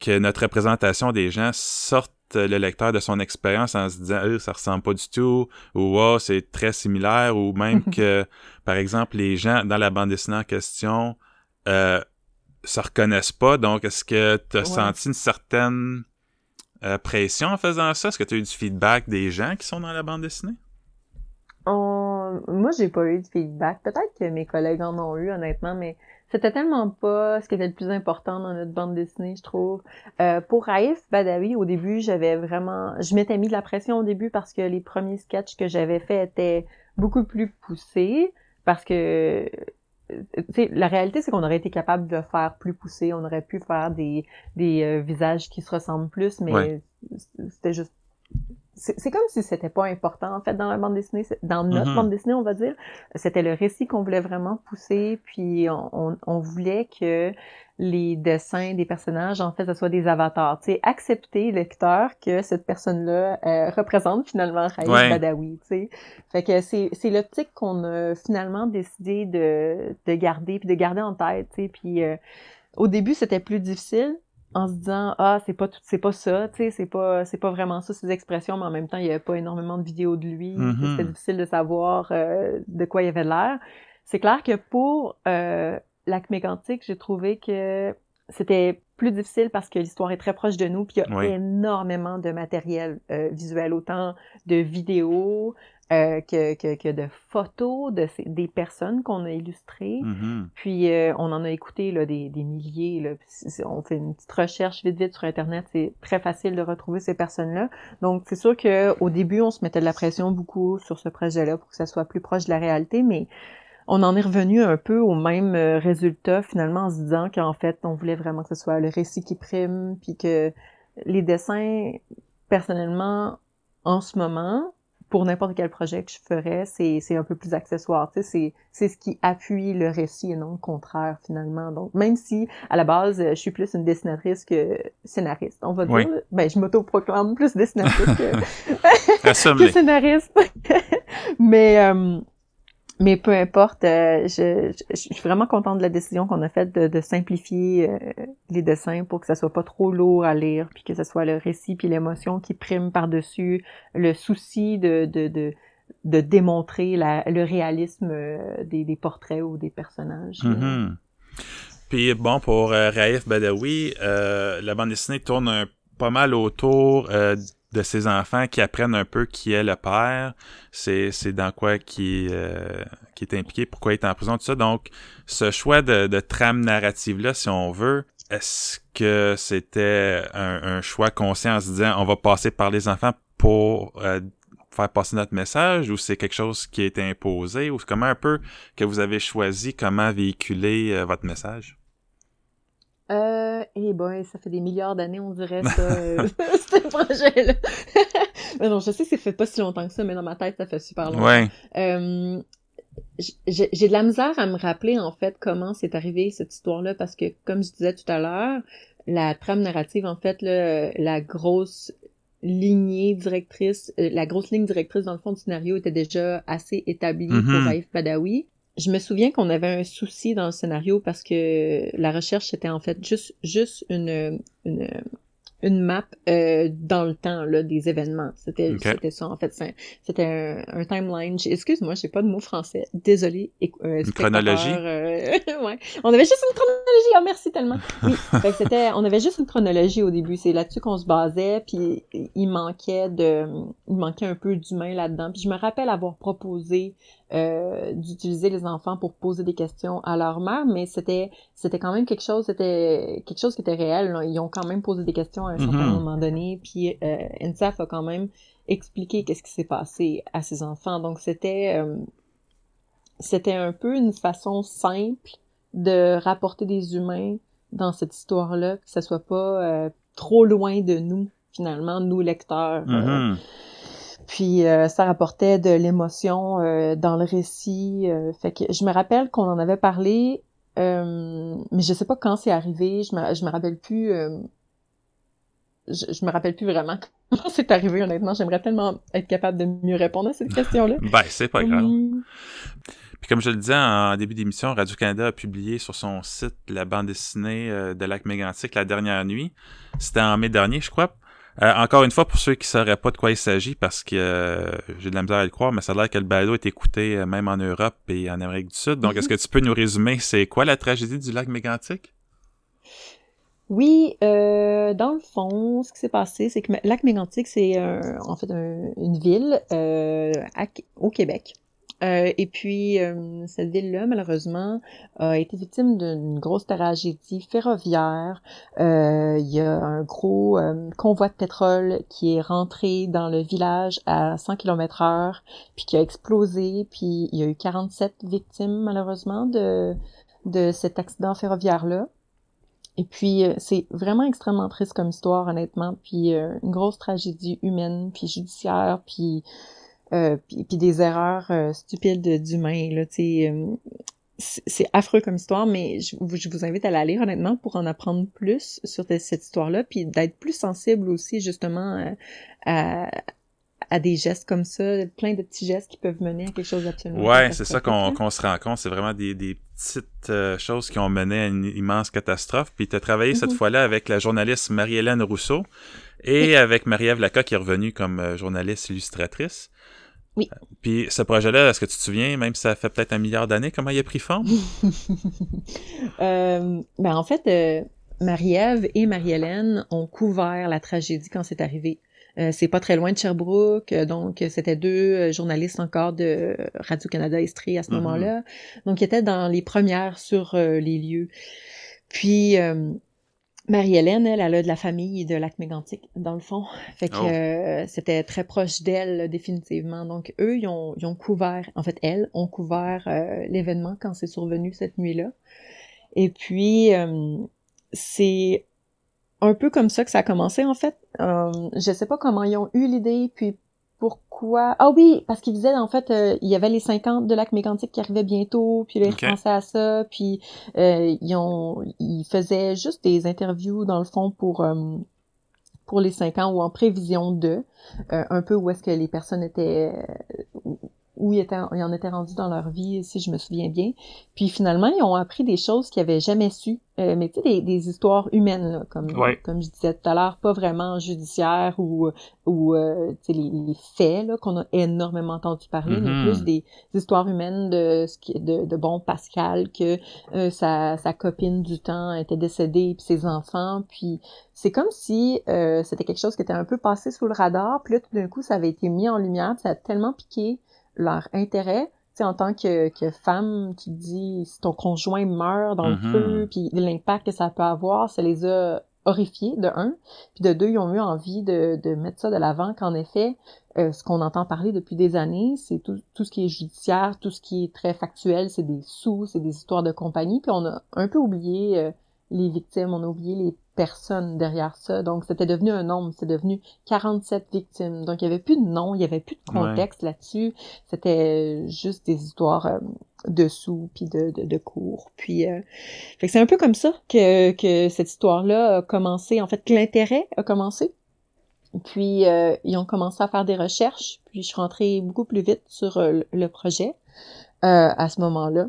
que notre représentation des gens sorte le lecteur de son expérience en se disant euh, ça ressemble pas du tout ou oh, c'est très similaire ou même *laughs* que par exemple les gens dans la bande dessinée en question euh, se reconnaissent pas. Donc est-ce que tu as senti une certaine euh, pression en faisant ça? Est-ce que tu as eu du feedback des gens qui sont dans la bande dessinée? Moi j'ai pas eu de feedback. Peut-être que mes collègues en ont eu honnêtement mais c'était tellement pas ce qui était le plus important dans notre bande dessinée, je trouve. Euh, pour Raif Badawi, au début, j'avais vraiment... Je m'étais mis de la pression au début parce que les premiers sketchs que j'avais faits étaient beaucoup plus poussés, parce que... sais, la réalité, c'est qu'on aurait été capable de faire plus poussé, on aurait pu faire des, des euh, visages qui se ressemblent plus, mais c'était juste c'est comme si c'était pas important en fait dans la bande dessinée, dans notre mm-hmm. bande dessinée on va dire. C'était le récit qu'on voulait vraiment pousser, puis on, on, voulait que les dessins des personnages en fait ce soit des avatars. Tu sais, accepter lecteur que cette personne-là euh, représente finalement Raïs Badawi. Tu sais, fait que c'est c'est l'optique qu'on a finalement décidé de de garder puis de garder en tête. Tu sais, puis euh, au début c'était plus difficile en se disant ah c'est pas tout c'est pas ça tu sais c'est pas c'est pas vraiment ça ces expressions mais en même temps il y avait pas énormément de vidéos de lui mm-hmm. c'était difficile de savoir euh, de quoi il avait l'air c'est clair que pour euh, l'acme quantique j'ai trouvé que c'était plus difficile parce que l'histoire est très proche de nous puis il y a énormément de matériel euh, visuel autant de vidéos euh, que, que, que, de photos de ces, des personnes qu'on a illustrées. Mm-hmm. Puis euh, on en a écouté là, des, des milliers. Là. On fait une petite recherche vite vite sur Internet. C'est très facile de retrouver ces personnes-là. Donc c'est sûr qu'au début, on se mettait de la pression beaucoup sur ce projet-là pour que ça soit plus proche de la réalité, mais on en est revenu un peu au même euh, résultat finalement en se disant qu'en fait, on voulait vraiment que ce soit le récit qui prime, puis que les dessins, personnellement, en ce moment, pour n'importe quel projet que je ferais, c'est, c'est un peu plus accessoire. Tu sais, c'est, c'est ce qui appuie le récit et non le contraire, finalement. Donc, même si, à la base, je suis plus une dessinatrice que scénariste, on va dire. Ben, je m'auto-proclame plus dessinatrice que, *laughs* *laughs* que scénariste. *laughs* Mais... Euh, mais peu importe, euh, je, je, suis vraiment contente de la décision qu'on a faite de, de, simplifier euh, les dessins pour que ça soit pas trop lourd à lire, puis que ce soit le récit puis l'émotion qui prime par-dessus le souci de, de, de, de démontrer la, le réalisme euh, des, des, portraits ou des personnages. Mm-hmm. Puis bon, pour Raif Badawi, la bande dessinée tourne pas mal autour de ses enfants qui apprennent un peu qui est le père, c'est c'est dans quoi qui euh, qui est impliqué, pourquoi il est en prison, tout ça. Donc, ce choix de, de trame narrative là, si on veut, est-ce que c'était un, choix conscient en se disant on va passer par les enfants pour euh, faire passer notre message ou c'est quelque chose qui a été imposé ou comment un peu que vous avez choisi comment véhiculer euh, votre message? Euh, eh ben, ça fait des milliards d'années, on dirait, ça, *laughs* euh, *laughs* ce projet-là. *laughs* mais non, je sais que ça fait pas si longtemps que ça, mais dans ma tête, ça fait super longtemps. Ouais. Euh, j'ai de la misère à me rappeler, en fait, comment c'est arrivé, cette histoire-là, parce que, comme je disais tout à l'heure, la trame narrative, en fait, là, la grosse lignée directrice, euh, la grosse ligne directrice, dans le fond, du scénario était déjà assez établie pour mm-hmm. Raif Badawi je me souviens qu'on avait un souci dans le scénario parce que la recherche c'était en fait juste juste une, une une map euh, dans le temps là, des événements. C'était c'était ça en fait. C'était un, un, timeline. Excuse-moi, j'ai pas de mot français. Désolé. Euh, une chronologie. Euh, *laughs* ouais. On avait juste une chronologie. Oh merci tellement. Oui. *laughs* c'était. On avait juste une chronologie au début. C'est là-dessus qu'on se basait. Puis il manquait de. Il manquait un peu d'humain là-dedans. Puis je me rappelle avoir proposé euh, d'utiliser les enfants pour poser des questions à leur mère, mais c'était c'était quand même quelque chose, c'était quelque chose qui était réel. Ils ont quand même posé des questions à un certain mm-hmm. moment donné, puis euh, NSAF a quand même expliqué qu'est-ce qui s'est passé à ses enfants. Donc c'était euh, c'était un peu une façon simple de rapporter des humains dans cette histoire-là, que ça soit pas euh, trop loin de nous finalement, nous lecteurs. Mm-hmm. Puis euh, ça rapportait de l'émotion euh, dans le récit. Euh, fait que je me rappelle qu'on en avait parlé, mais je sais pas quand c'est arrivé. Je me, je me rappelle plus. Je, je, me rappelle plus vraiment *laughs* quand c'est arrivé. Honnêtement, j'aimerais tellement être capable de mieux répondre à cette question-là. *laughs* ben c'est pas grave. Puis comme je le disais en début d'émission, Radio-Canada a publié sur son site la bande dessinée de Lac Mégantic la dernière nuit. C'était en mai dernier, je crois. Euh, encore une fois, pour ceux qui ne sauraient pas de quoi il s'agit, parce que euh, j'ai de la misère à le croire, mais ça a l'air que le balado est écouté euh, même en Europe et en Amérique du Sud. Donc, est-ce que tu peux nous résumer, c'est quoi la tragédie du lac Mégantic? Oui, dans le fond, ce qui s'est passé, c'est que Lac Mégantic, c'est en fait une ville au Québec. Euh, et puis, euh, cette ville-là, malheureusement, a été victime d'une grosse tragédie ferroviaire. Euh, il y a un gros convoi de pétrole qui est rentré dans le village à 100 km heure, puis qui a explosé, puis il y a eu 47 victimes, malheureusement, de, de cet accident ferroviaire-là. Et puis, c'est vraiment extrêmement triste comme histoire, honnêtement. Puis, une grosse tragédie humaine, puis judiciaire, puis euh, puis, des erreurs euh, stupides d'humains là euh, c'est affreux comme histoire mais je, je, vous invite à la lire honnêtement pour en apprendre plus sur cette histoire-là puis d'être plus sensible aussi justement à, à des gestes comme ça, plein de petits gestes qui peuvent mener à quelque chose d'absolument. Ouais, c'est ça qu'on se rend compte. C'est vraiment des, des petites choses qui ont mené à une immense catastrophe. Puis tu as travaillé cette mm-hmm. fois-là avec la journaliste Marie-Hélène Rousseau et avec Marie-Ève Laca qui est revenue comme journaliste illustratrice. Oui. Puis ce projet-là, est-ce que tu te souviens, même si ça fait peut-être un milliard d'années, comment il a pris forme? *laughs* euh, ben en fait, euh, Marie-Ève et Marie-Hélène ont couvert la tragédie quand c'est arrivé. Euh, c'est pas très loin de Sherbrooke, euh, donc c'était deux journalistes encore de Radio-Canada Estrie à ce mm-hmm. moment-là. Donc ils étaient dans les premières sur les lieux. Puis Marie-Hélène, elle, elle a de la famille de lac mégantic, dans le fond. Fait que oh. euh, c'était très proche d'elle, définitivement. Donc, eux, ils ont, ils ont couvert, en fait, elles ont couvert euh, l'événement quand c'est survenu cette nuit-là. Et puis, euh, c'est un peu comme ça que ça a commencé, en fait. je sais pas comment ils ont eu l'idée, puis pourquoi? Ah oui, parce qu'il disait en fait euh, il y avait les 50 de lac mégantic qui arrivaient bientôt, puis là, ils pensaient à ça, puis euh, ils ont ils faisaient juste des interviews dans le fond pour euh, pour les 5 ans ou en prévision de un peu où est-ce que les personnes étaient où ils, étaient, ils en étaient rendus dans leur vie, si je me souviens bien. Puis finalement, ils ont appris des choses qu'ils avaient jamais su. Euh, mais tu sais, des, des, histoires humaines, là, comme, comme je disais tout à l'heure, pas vraiment judiciaires ou, ou euh, les, les faits là, qu'on a énormément entendu parler, mais mm-hmm. plus des, histoires humaines de, de, de bon Pascal, que euh, sa, sa copine du temps était décédée, puis ses enfants, puis c'est comme si euh, c'était quelque chose qui était un peu passé sous le radar, puis là, tout d'un coup, ça avait été mis en lumière, ça a tellement piqué leur intérêt. Tu en tant que, que femme, tu dis si ton conjoint meurt dans le mm-hmm. feu, puis l'impact que ça peut avoir, ça les a horrifiés, de un. Puis de deux, ils ont eu envie de, de mettre ça de l'avant, qu'en effet, euh, ce qu'on entend parler depuis des années, c'est tout, tout ce qui est judiciaire, tout ce qui est très factuel, c'est des sous, c'est des histoires de compagnie. Puis on a un peu oublié euh, les victimes, on a oublié les personnes derrière ça. Donc, c'était devenu un nombre, c'est devenu 47 victimes. Donc, il y avait plus de nom, il y avait plus de contexte là-dessus. C'était juste des histoires euh, dessous, puis de, de, de cours. Puis, euh... c'est un peu comme ça que, que cette histoire-là a commencé, en fait, que l'intérêt a commencé. Puis, euh, ils ont commencé à faire des recherches, puis je suis rentrée beaucoup plus vite sur euh, le projet à ce moment-là.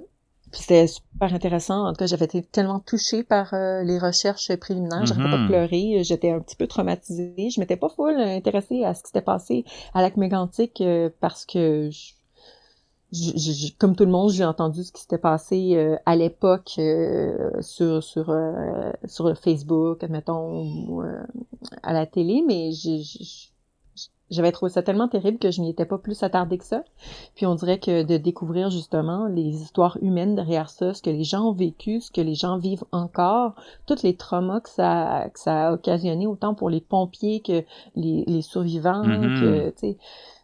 Puis c'était super intéressant. En tout cas, j'avais été tellement touchée par euh, les recherches préliminaires. J'arrêtais pas de Mhm. pleurer. J'étais un petit peu traumatisée. Je m'étais pas full intéressée à ce qui s'était passé à lac mégantic euh, parce que je- je- je- comme tout le monde, j'ai entendu ce qui s'était passé euh, à l'époque euh, sur sur euh, sur Facebook, admettons, ou euh, à la télé, mais j'ai- j'avais trouvé ça tellement terrible que je n'y étais pas plus attardée que ça. Puis on dirait que de découvrir justement les histoires humaines derrière ça, ce que les gens ont vécu, ce que les gens vivent encore, tous les traumas que ça, que ça a occasionné, autant pour les pompiers que les, les survivants, que, tu sais,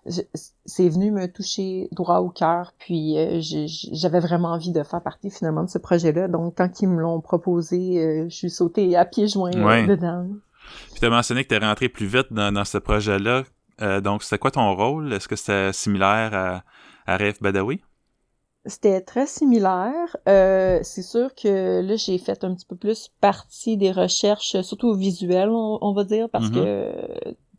je- c'est venu me toucher droit au cœur, puis euh, j'avais vraiment envie de faire partie finalement de ce projet-là. Donc quand ils me l'ont proposé, euh, je suis sautée à pieds joints euh, Ouais. dedans. Puis tu as mentionné que tu es rentré plus vite dans, dans ce projet-là. Euh, donc, c'était quoi ton rôle? Est-ce que c'était similaire à, à Raif Badawi? C'était très similaire. Euh, c'est sûr que là, j'ai fait un petit peu plus partie des recherches, surtout visuelles, on, on va dire, parce Mhm. que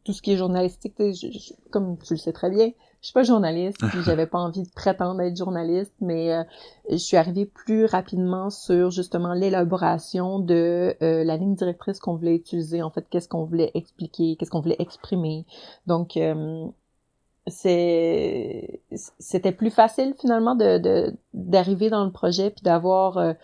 tout ce qui est journalistique, je- je- comme tu le sais très bien, je suis pas journaliste, puis *laughs* j'avais pas envie de prétendre être journaliste, mais euh, je suis arrivée plus rapidement sur justement l'élaboration de euh, la ligne directrice qu'on voulait utiliser, en fait, qu'est-ce qu'on voulait expliquer, qu'est-ce qu'on voulait exprimer. Donc, euh, c'est c'était plus facile finalement de de- d'arriver dans le projet puis d'avoir euh,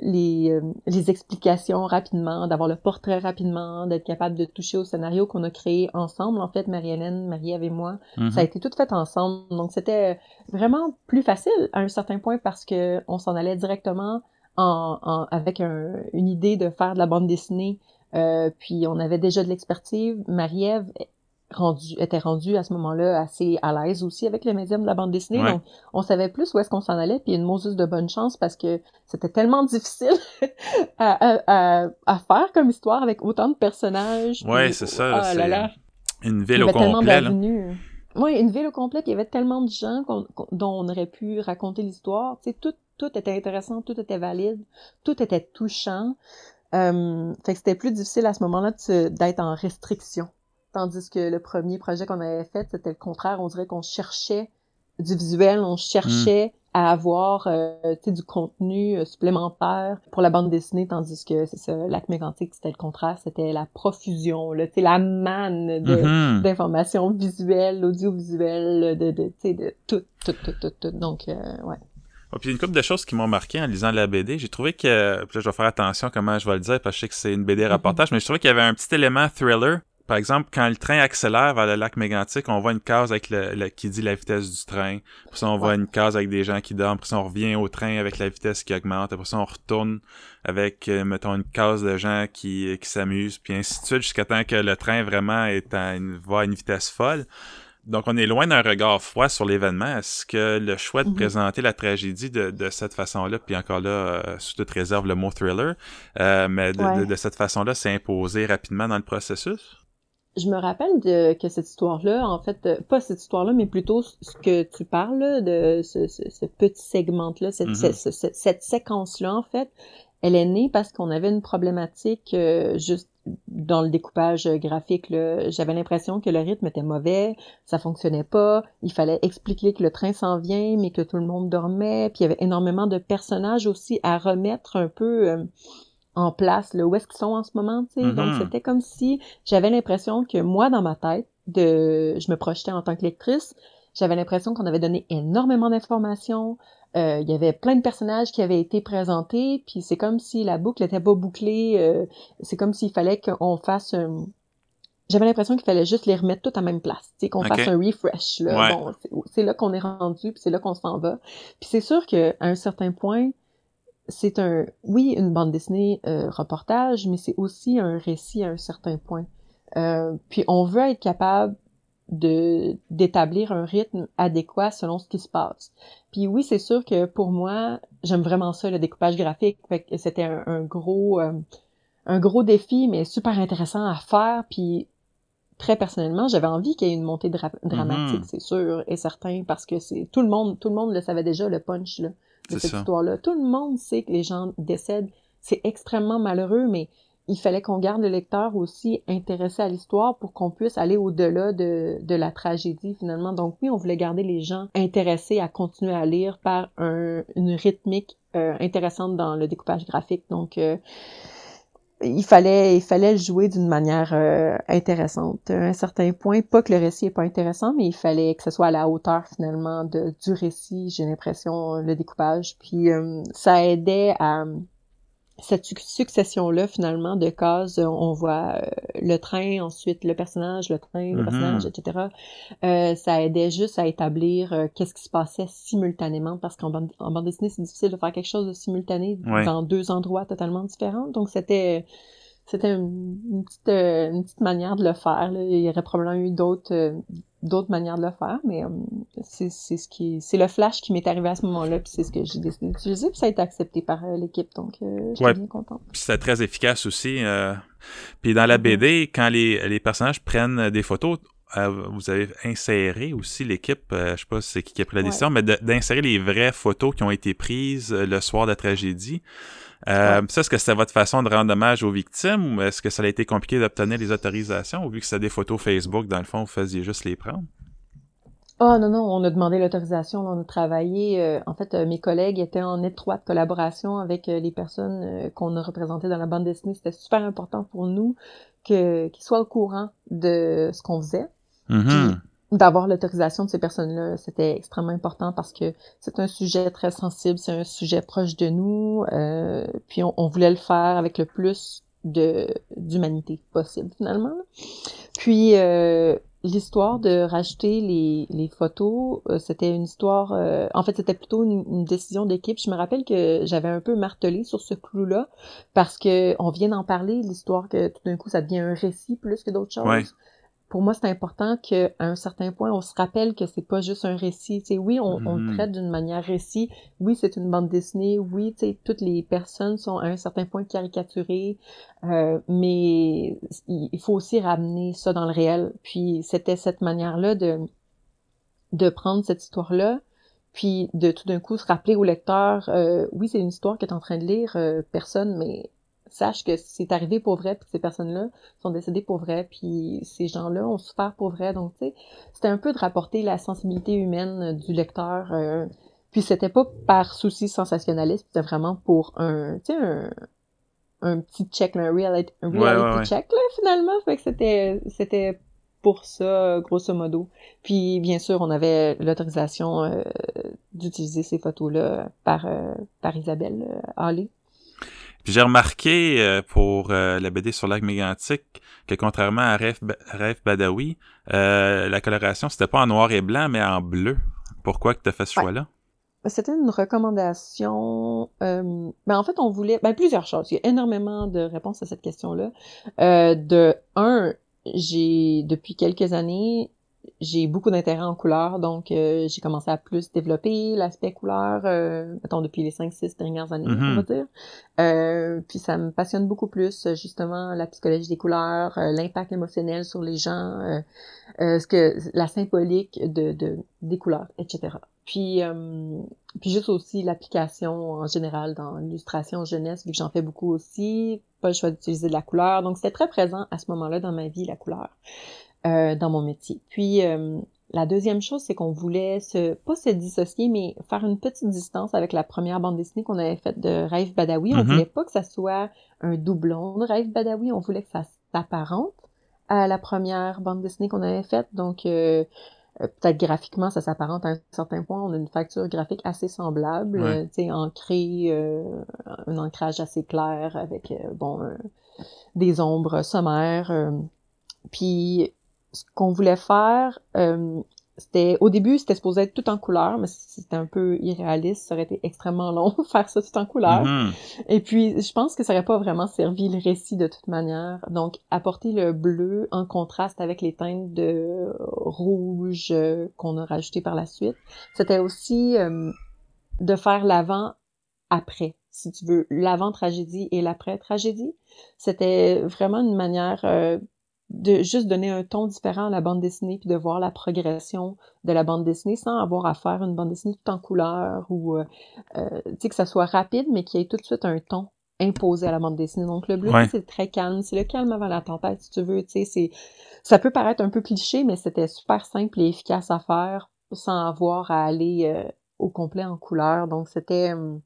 les euh, les explications rapidement, d'avoir le portrait rapidement, d'être capable de toucher au scénario qu'on a créé ensemble en fait Marie-Hélène, Marie-Ève et moi. Mhm. Ça a été tout fait ensemble. Donc c'était vraiment plus facile à un certain point parce que on s'en allait directement en, en- avec un- une idée de faire de la bande dessinée. Euh, puis on avait déjà de l'expertise. Marie-Ève rendu, était rendue à ce moment-là assez à l'aise aussi avec le médium de la bande dessinée. Ouais. Donc on savait plus où est-ce qu'on s'en allait. Puis une Moses de bonne chance parce que c'était tellement *laughs* difficile à, à, à, à faire comme histoire avec autant de personnages. Ouais, puis- c'est ça. Ah là là. Une Il ville y au avait tellement complet. Oui, une ville au complet, puis il y avait tellement de gens qu'on- qu'on- dont on aurait pu raconter l'histoire. Tu sais, tout, tout était intéressant, tout était valide, tout était touchant. Euh, fait que c'était plus difficile à ce moment-là de d'être en restriction. Tandis que le premier projet qu'on avait fait, c'était le contraire. On dirait qu'on cherchait du visuel, on cherchait à avoir euh, tu sais, du contenu euh, supplémentaire pour la bande dessinée, tandis que c'est ça, Lac Mégantic, c'était le contraire, c'était la profusion, là, tu sais, la manne de, Mhm. d'informations visuelles, audiovisuelles, de, de, tu sais, de tout, tout, tout, tout, tout. Donc, euh, ouais. Ah, puis une couple de choses qui m'ont marqué en lisant la BD. J'ai trouvé que, puis là, je vais faire attention comment je vais le dire parce que je sais que c'est une BD reportage, mais je trouvais qu'il y avait un petit élément thriller. Par exemple, quand le train accélère vers le lac mégantic, on voit une case avec le, le- qui dit la vitesse du train. Puis ça, on voit une case avec des gens qui dorment. Puis ça, on revient au train avec la vitesse qui augmente. Après ça, on retourne avec, euh, mettons, une case de gens qui, qui s'amusent. Puis ainsi de suite jusqu'à temps que le train vraiment est à une, va à une vitesse folle. Donc, on est loin d'un regard froid sur l'événement. Est-ce que le choix de Mhm. présenter la tragédie de, de cette façon-là, puis encore là, euh, sous toute réserve le mot thriller, euh, mais de, Ouais. de, de cette façon-là, s'est imposé rapidement dans le processus? Je me rappelle de, que cette histoire-là, en fait, euh, pas cette histoire-là, mais plutôt ce que tu parles, là, de ce, ce, ce petit segment-là, cette, Mhm. ce- ce- ce- cette séquence-là, en fait, elle est née parce qu'on avait une problématique euh, juste dans le découpage graphique. là. J'avais l'impression que le rythme était mauvais, ça fonctionnait pas, il fallait expliquer que le train s'en vient, mais que tout le monde dormait, puis il y avait énormément de personnages aussi à remettre un peu... euh, en place, là, où est-ce qu'ils sont en ce moment, tu sais. Mhm. Donc, c'était comme si j'avais l'impression que moi, dans ma tête, de, je me projetais en tant que lectrice, j'avais l'impression qu'on avait donné énormément d'informations, euh, il y avait plein de personnages qui avaient été présentés, puis c'est comme si la boucle était pas bouclée, euh, c'est comme s'il fallait qu'on fasse un... J'avais l'impression qu'il fallait juste les remettre toutes à même place, tu sais, qu'on fasse un refresh, là. Ouais. Bon, c'est- c'est là qu'on est rendu, puis c'est là qu'on s'en va. Puis c'est sûr qu'à un certain point, c'est un, oui, une bande dessinée euh, reportage, mais c'est aussi un récit à un certain point. Euh, puis on veut être capable de d'établir un rythme adéquat selon ce qui se passe. Puis oui, c'est sûr que pour moi, j'aime vraiment ça le découpage graphique. Fait que c'était un, un gros euh, un gros défi, mais super intéressant à faire. Puis très personnellement, j'avais envie qu'il y ait une montée dra- dramatique, Mhm. c'est sûr et certain, parce que c'est tout le monde, tout le monde le savait déjà le punch là, de cette histoire-là. Tout le monde sait que les gens décèdent. C'est extrêmement malheureux, mais il fallait qu'on garde le lecteur aussi intéressé à l'histoire pour qu'on puisse aller au-delà de, de la tragédie finalement. Donc oui, on voulait garder les gens intéressés à continuer à lire par un, une rythmique intéressante dans le découpage graphique. Donc, il fallait il fallait le jouer d'une manière euh, intéressante. À un certain point pas que le récit est pas intéressant mais il fallait que ce soit à la hauteur finalement de du récit j'ai l'impression le découpage. Puis euh, ça aidait à cette succession-là, finalement, de cases, on voit euh, le train, ensuite le personnage, le train, le mm-hmm. personnage, etc. Euh, ça aidait juste à établir euh, qu'est-ce qui se passait simultanément, parce qu'en bande, en bande dessinée, c'est difficile de faire quelque chose de simultané dans deux endroits totalement différents. Donc, c'était c'était une, petite, une petite manière de le faire. Il y aurait probablement eu d'autres d'autres manières de le faire, mais euh, c'est ce qui c'est le flash qui m'est arrivé à ce moment-là, puis c'est ce que j'ai décidé d'utiliser, puis ça a été accepté par euh, l'équipe, donc euh, j'étais bien contente. Puis c'était très efficace aussi. puis dans la BD, mm-hmm. quand les, les personnages prennent des photos, vous avez inséré aussi l'équipe, je sais pas si c'est qui a pris la décision, mais d'insérer les vraies photos qui ont été prises le soir de la tragédie. Euh, Ça, est-ce que c'était votre façon de rendre hommage aux victimes ou est-ce que ça a été compliqué d'obtenir les autorisations ou vu que c'est des photos Facebook, dans le fond, vous faisiez juste les prendre? Ah non, non, on a demandé l'autorisation, on a travaillé. Euh, en fait, euh, mes collègues étaient en étroite collaboration avec euh, les personnes qu'on a représentées dans la bande dessinée. C'était super important pour nous qu'ils soient au courant de ce qu'on faisait. Mm-hmm d'avoir l'autorisation de ces personnes-là, c'était extrêmement important parce que c'est un sujet très sensible, c'est un sujet proche de nous, euh, puis on, voulait le faire avec le plus de d'humanité possible finalement. Puis euh, l'histoire de les, les photos, euh, c'était une histoire, en fait c'était plutôt une, décision d'équipe. Je me rappelle que j'avais un peu martelé sur ce clou-là parce que on vient d'en parler, l'histoire que tout d'un coup ça devient un récit plus que d'autres choses pour moi, c'est important qu'à un certain point, on se rappelle que c'est pas juste un récit. sais, oui, on, on mm-hmm. traite d'une manière récit. Oui, c'est une bande dessinée. Oui, toutes les personnes sont à un certain point caricaturées. Euh, mais il faut aussi ramener ça dans le réel. Puis c'était cette manière-là de de prendre cette histoire-là, puis de tout d'un coup se rappeler au lecteur, euh, oui, c'est une histoire que tu es en train de lire, euh, personne, mais sache que c'est arrivé pour vrai, puis ces personnes-là sont décédées pour vrai, puis ces gens-là ont souffert pour vrai. Donc, tu sais, c'était un peu de rapporter la sensibilité humaine du lecteur. Euh, puis c'était pas par souci sensationnaliste, c'était vraiment pour un, tu sais, un, un petit check, un reality, un reality check, là, finalement. Fait que c'était, c'était pour ça, grosso modo. Puis, bien sûr, on avait l'autorisation euh, d'utiliser ces photos-là par, euh, par Isabelle Hallé j'ai remarqué euh, pour euh, la BD sur l'arc mégantique que contrairement à Rêve, Badawi, euh, la coloration c'était pas en noir et blanc mais en bleu. Pourquoi que tu as fait ce choix-là? C'était une recommandation. ben en fait, on voulait ben, plusieurs choses. Il y a énormément de réponses à cette question-là. de un, j'ai depuis quelques années j'ai beaucoup d'intérêt en couleur, donc euh, j'ai commencé à plus développer l'aspect couleur, euh, mettons depuis les 5-6 dernières années, on va mm-hmm. dire. Euh, puis ça me passionne beaucoup plus, justement, la psychologie des couleurs, euh, l'impact émotionnel sur les gens, ce que la symbolique de, de des couleurs, etc. Puis, puis juste aussi l'application en général dans l'illustration jeunesse, vu que j'en fais beaucoup aussi, pas le choix d'utiliser de la couleur. Donc c'était très présent à ce moment-là dans ma vie, la couleur. Euh, dans mon métier. Puis euh, la deuxième chose, c'est qu'on voulait se pas se dissocier, mais faire une petite distance avec la première bande dessinée qu'on avait faite de Rêve Badawi. On mm-hmm. voulait pas que ça soit un doublon de Rêve Badawi, on voulait que ça s'apparente à la première bande dessinée qu'on avait faite. Donc euh, peut-être graphiquement, ça s'apparente à un certain point. On a une facture graphique assez semblable, tu sais, ancrée, un ancrage assez clair avec bon des ombres sommaires. puis ce qu'on voulait faire, euh, c'était au début c'était supposé être tout en couleur, mais c'était un peu irréaliste, ça aurait été extrêmement long *laughs* faire ça tout en couleur. Mm-hmm. Et puis je pense que ça aurait pas vraiment servi le récit de toute manière. Donc apporter le bleu en contraste avec les teintes de rouge euh, qu'on a rajouté par la suite, c'était aussi euh, de faire l'avant après si tu veux, l'avant tragédie et l'après tragédie. C'était vraiment une manière de juste donner un ton différent à la bande dessinée puis de voir la progression de la bande dessinée sans avoir à faire une bande dessinée tout en couleur ou euh, euh tu sais que ça soit rapide mais qu'il y ait tout de suite un ton imposé à la bande dessinée. Donc le bleu c'est très calme, c'est le calme avant la tempête si tu veux, tu sais c'est ça peut paraître un peu cliché mais c'était super simple et efficace à faire sans avoir à aller euh, au complet en couleur. Donc c'était hum,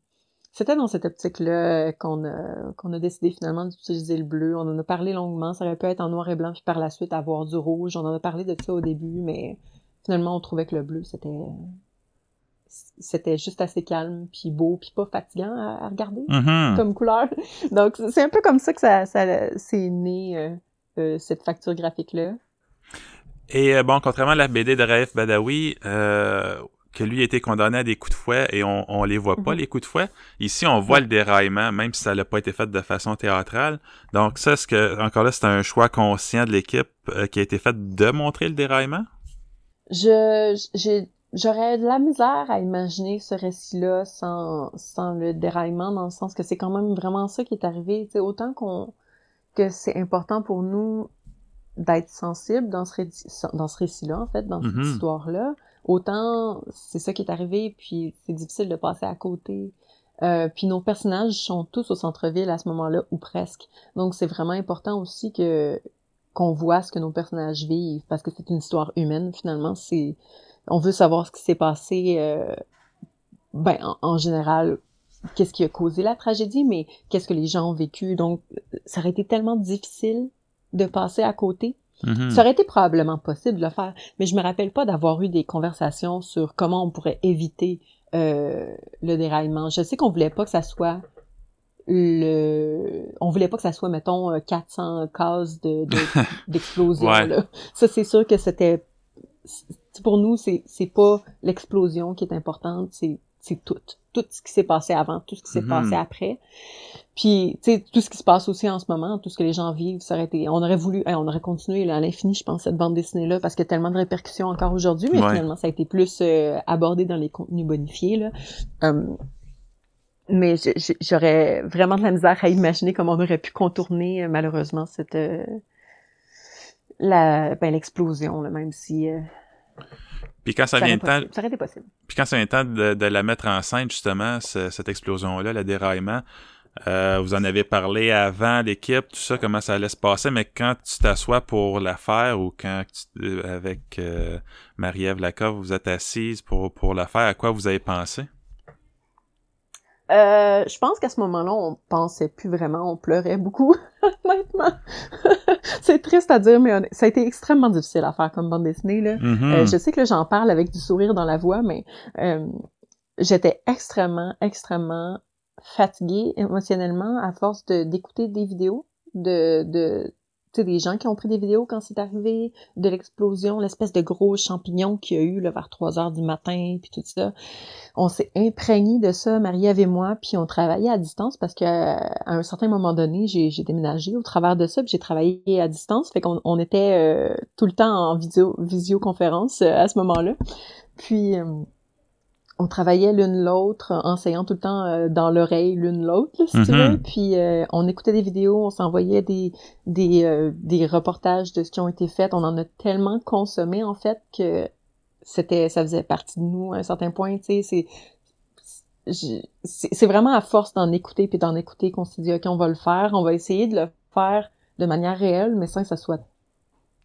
c'était dans cette optique-là qu'on a, qu'on a décidé finalement d'utiliser le bleu. On en a parlé longuement. Ça aurait pu être en noir et blanc, puis par la suite avoir du rouge. On en a parlé de ça au début, mais finalement, on trouvait que le bleu, c'était c'était juste assez calme, puis beau, puis pas fatigant à, regarder mm-hmm. comme couleur. *laughs* Donc, c'est un peu comme ça que ça, ça c'est né, euh, euh, cette facture graphique-là. Et euh, bon, contrairement à la BD de Raif Badawi, que lui a été condamné à des coups de fouet et on, on les voit pas, mhm. les coups de fouet. Ici, on voit le déraillement, même si ça n'a pas été fait de façon théâtrale. Donc ça, ce que encore là, c'est un choix conscient de l'équipe qui a été fait de montrer le déraillement? Je j'ai J'aurais de la misère à imaginer ce récit-là sans, sans le déraillement, dans le sens que c'est quand même vraiment ça qui est arrivé. sais autant qu'on que c'est important pour nous d'être sensible dans ce, dans ce récit-là, en fait, dans cette mm-hmm. histoire-là, autant c'est ça qui est arrivé, puis c'est difficile de passer à côté. Euh, puis nos personnages sont tous au centre-ville à ce moment-là, ou presque. Donc c'est vraiment important aussi que qu'on voit ce que nos personnages vivent, parce que c'est une histoire humaine, finalement. C'est on veut savoir ce qui s'est passé, euh, ben, en, général, qu'est-ce qui a causé la tragédie, mais qu'est-ce que les gens ont vécu. Donc, ça aurait été tellement difficile de passer à côté. Mm-hmm. Ça aurait été probablement possible de le faire, mais je me rappelle pas d'avoir eu des conversations sur comment on pourrait éviter euh, le déraillement. Je sais qu'on voulait pas que ça soit le on voulait pas que ça soit mettons 400 cases de *laughs* d'explosion ça c'est sûr que c'était pour nous, c'est, c'est pas l'explosion qui est importante, c'est, c'est tout. Tout ce qui s'est passé avant, tout ce qui s'est mm-hmm. passé après. Puis, tu sais, tout ce qui se passe aussi en ce moment, tout ce que les gens vivent, ça aurait été... On aurait voulu... on aurait continué à l'infini, je pense, cette bande dessinée-là, parce qu'il y a tellement de répercussions encore aujourd'hui, mais finalement, ça a été plus euh, abordé dans les contenus bonifiés, là. Hum, mais j'aurais vraiment de la misère à imaginer comment on aurait pu contourner, euh, malheureusement, cette... Euh, la ben l'explosion même si puis quand ça, vient de temps, ça aurait été possible. Puis quand ça vient temps de, de, la mettre en scène justement cette explosion là, le déraillement, euh, vous en avez parlé avant l'équipe, tout ça, comment ça allait se passer, mais quand tu t'assois pour la faire ou quand tu, avec euh, Marie-Ève Lacove, vous êtes assise pour, pour la faire, à quoi vous avez pensé? Euh, je pense qu'à ce moment-là, on pensait plus vraiment, on pleurait beaucoup, *laughs* honnêtement. *laughs* c'est triste à dire, mais ça a été extrêmement difficile à faire comme bande dessinée. Là. Mm-hmm. Euh, je sais que j'en parle avec du sourire dans la voix, mais euh, j'étais extrêmement, extrêmement fatiguée émotionnellement à force de d'écouter des vidéos de, de tu sais, des gens qui ont pris des vidéos quand c'est arrivé, de l'explosion, l'espèce de gros champignon qu'il y a eu là, vers 3 heures du matin, puis tout ça. On s'est imprégné de ça, Marie-Ève et moi, puis on travaillait à distance parce que à un certain moment donné, j'ai déménagé au travers de ça, puis j'ai travaillé à distance, fait qu'on on était euh, tout le temps en visioconférence euh, à ce moment-là. Puis euh, on travaillait l'une l'autre, enseignant tout le temps euh, dans l'oreille l'une l'autre, si tu veux. Mm-hmm. Puis euh, on écoutait des vidéos, on s'envoyait des des, euh, des reportages de ce qui ont été fait. On en a tellement consommé en fait que c'était ça faisait partie de nous à un certain point. Tu sais, c'est c'est vraiment à force d'en écouter puis d'en écouter qu'on s'est dit ok on va le faire, on va essayer de le faire de manière réelle, mais sans que ça soit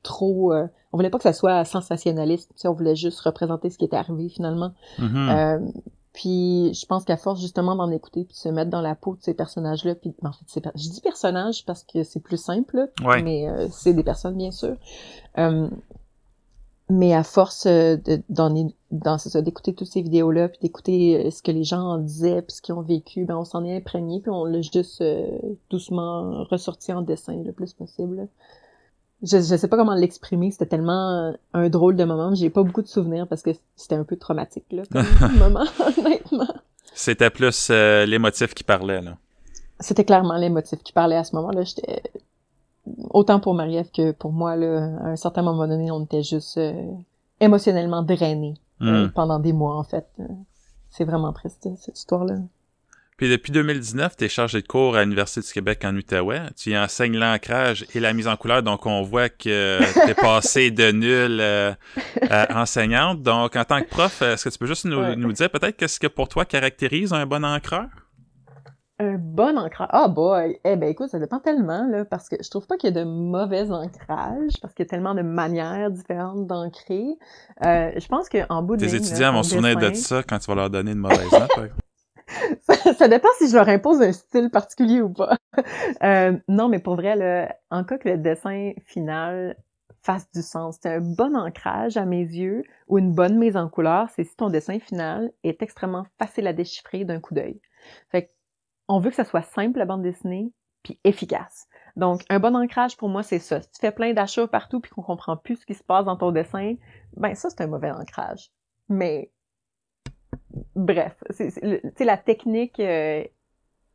trop on voulait pas que ça soit sensationnaliste, on voulait juste représenter ce qui était arrivé finalement. Mm-hmm. Euh, puis je pense qu'à force justement d'en écouter puis de se mettre dans la peau de ces personnages-là, puis en fait, je dis personnages parce que c'est plus simple, mais euh, c'est des personnes bien sûr. Euh, mais à force d'en d'écouter toutes ces vidéos-là, puis d'écouter ce que les gens en disaient, puis ce qu'ils ont vécu, ben on s'en est imprégné, puis on l'a juste doucement ressorti en dessin le plus possible je, je sais pas comment l'exprimer, c'était tellement un drôle de moment. J'ai pas beaucoup de souvenirs parce que c'était un peu traumatique, là, comme *laughs* moment, *laughs* honnêtement. C'était plus euh, l'émotif qui parlait, là. C'était clairement l'émotif qui parlait à ce moment-là. J'étais autant pour Marie-Ève que pour moi, là, à un certain moment donné, on était juste euh, émotionnellement drainés euh, hmm. pendant des mois, en fait. C'est vraiment triste, cette histoire-là. Puis depuis 2019, tu es chargé de cours à l'Université du Québec en Outaouais. Tu enseignes l'ancrage et la mise en couleur, donc on voit que tu es passé de nul euh, à enseignante. Donc en tant que prof, est-ce que tu peux juste nous, nous dire peut-être qu'est-ce que pour toi caractérise un bon encreur? Un bon ancrage. Ah boy! Eh ben écoute, ça dépend tellement, là, parce que je trouve pas qu'il y a de mauvais ancrage, parce qu'il y a tellement de manières différentes d'ancrer. Euh, je pense qu'en bout de Tes étudiants vont se souvenir de ça quand tu vas leur donner une mauvaise note, *laughs* ça dépend si je leur impose un style particulier ou pas. *laughs* Euh, non, mais pour vrai, là, en cas que le dessin final fasse du sens, c'est un bon ancrage à mes yeux ou une bonne mise en couleur, c'est si ton dessin final est extrêmement facile à déchiffrer d'un coup d'œil. Fait on veut que ça soit simple la bande dessinée puis efficace. Donc, un bon ancrage pour moi, c'est ça. Si tu fais plein d'achats partout puis qu'on comprend plus ce qui se passe dans ton dessin, ben ça, c'est un mauvais ancrage. Mais bref, c'est la technique euh,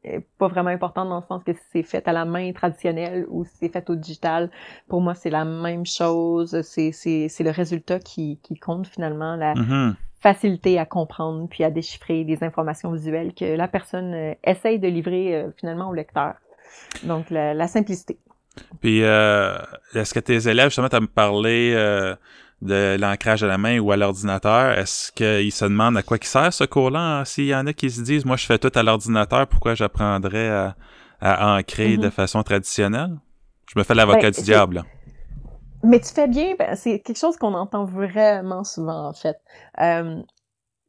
est pas vraiment importante dans le sens que si c'est fait à la main traditionnelle ou si c'est fait au digital. Pour moi, c'est la même chose. C'est le résultat qui, qui compte finalement, la mm-hmm. facilité à comprendre puis à déchiffrer des informations visuelles que la personne euh, essaye de livrer euh, finalement au lecteur. Donc, la, la simplicité. Puis, est-ce que tes élèves, justement, me parlé de l'ancrage à la main ou à l'ordinateur, est-ce qu'ils se demandent à quoi qui sert ce cours-là? S'il y en a qui se disent, moi, je fais tout à l'ordinateur, pourquoi j'apprendrais à, ancrer de mm-hmm. façon traditionnelle? Je me fais l'avocat ben, du diable. Mais tu fais bien, ben, c'est quelque chose qu'on entend vraiment souvent, en fait. Euh,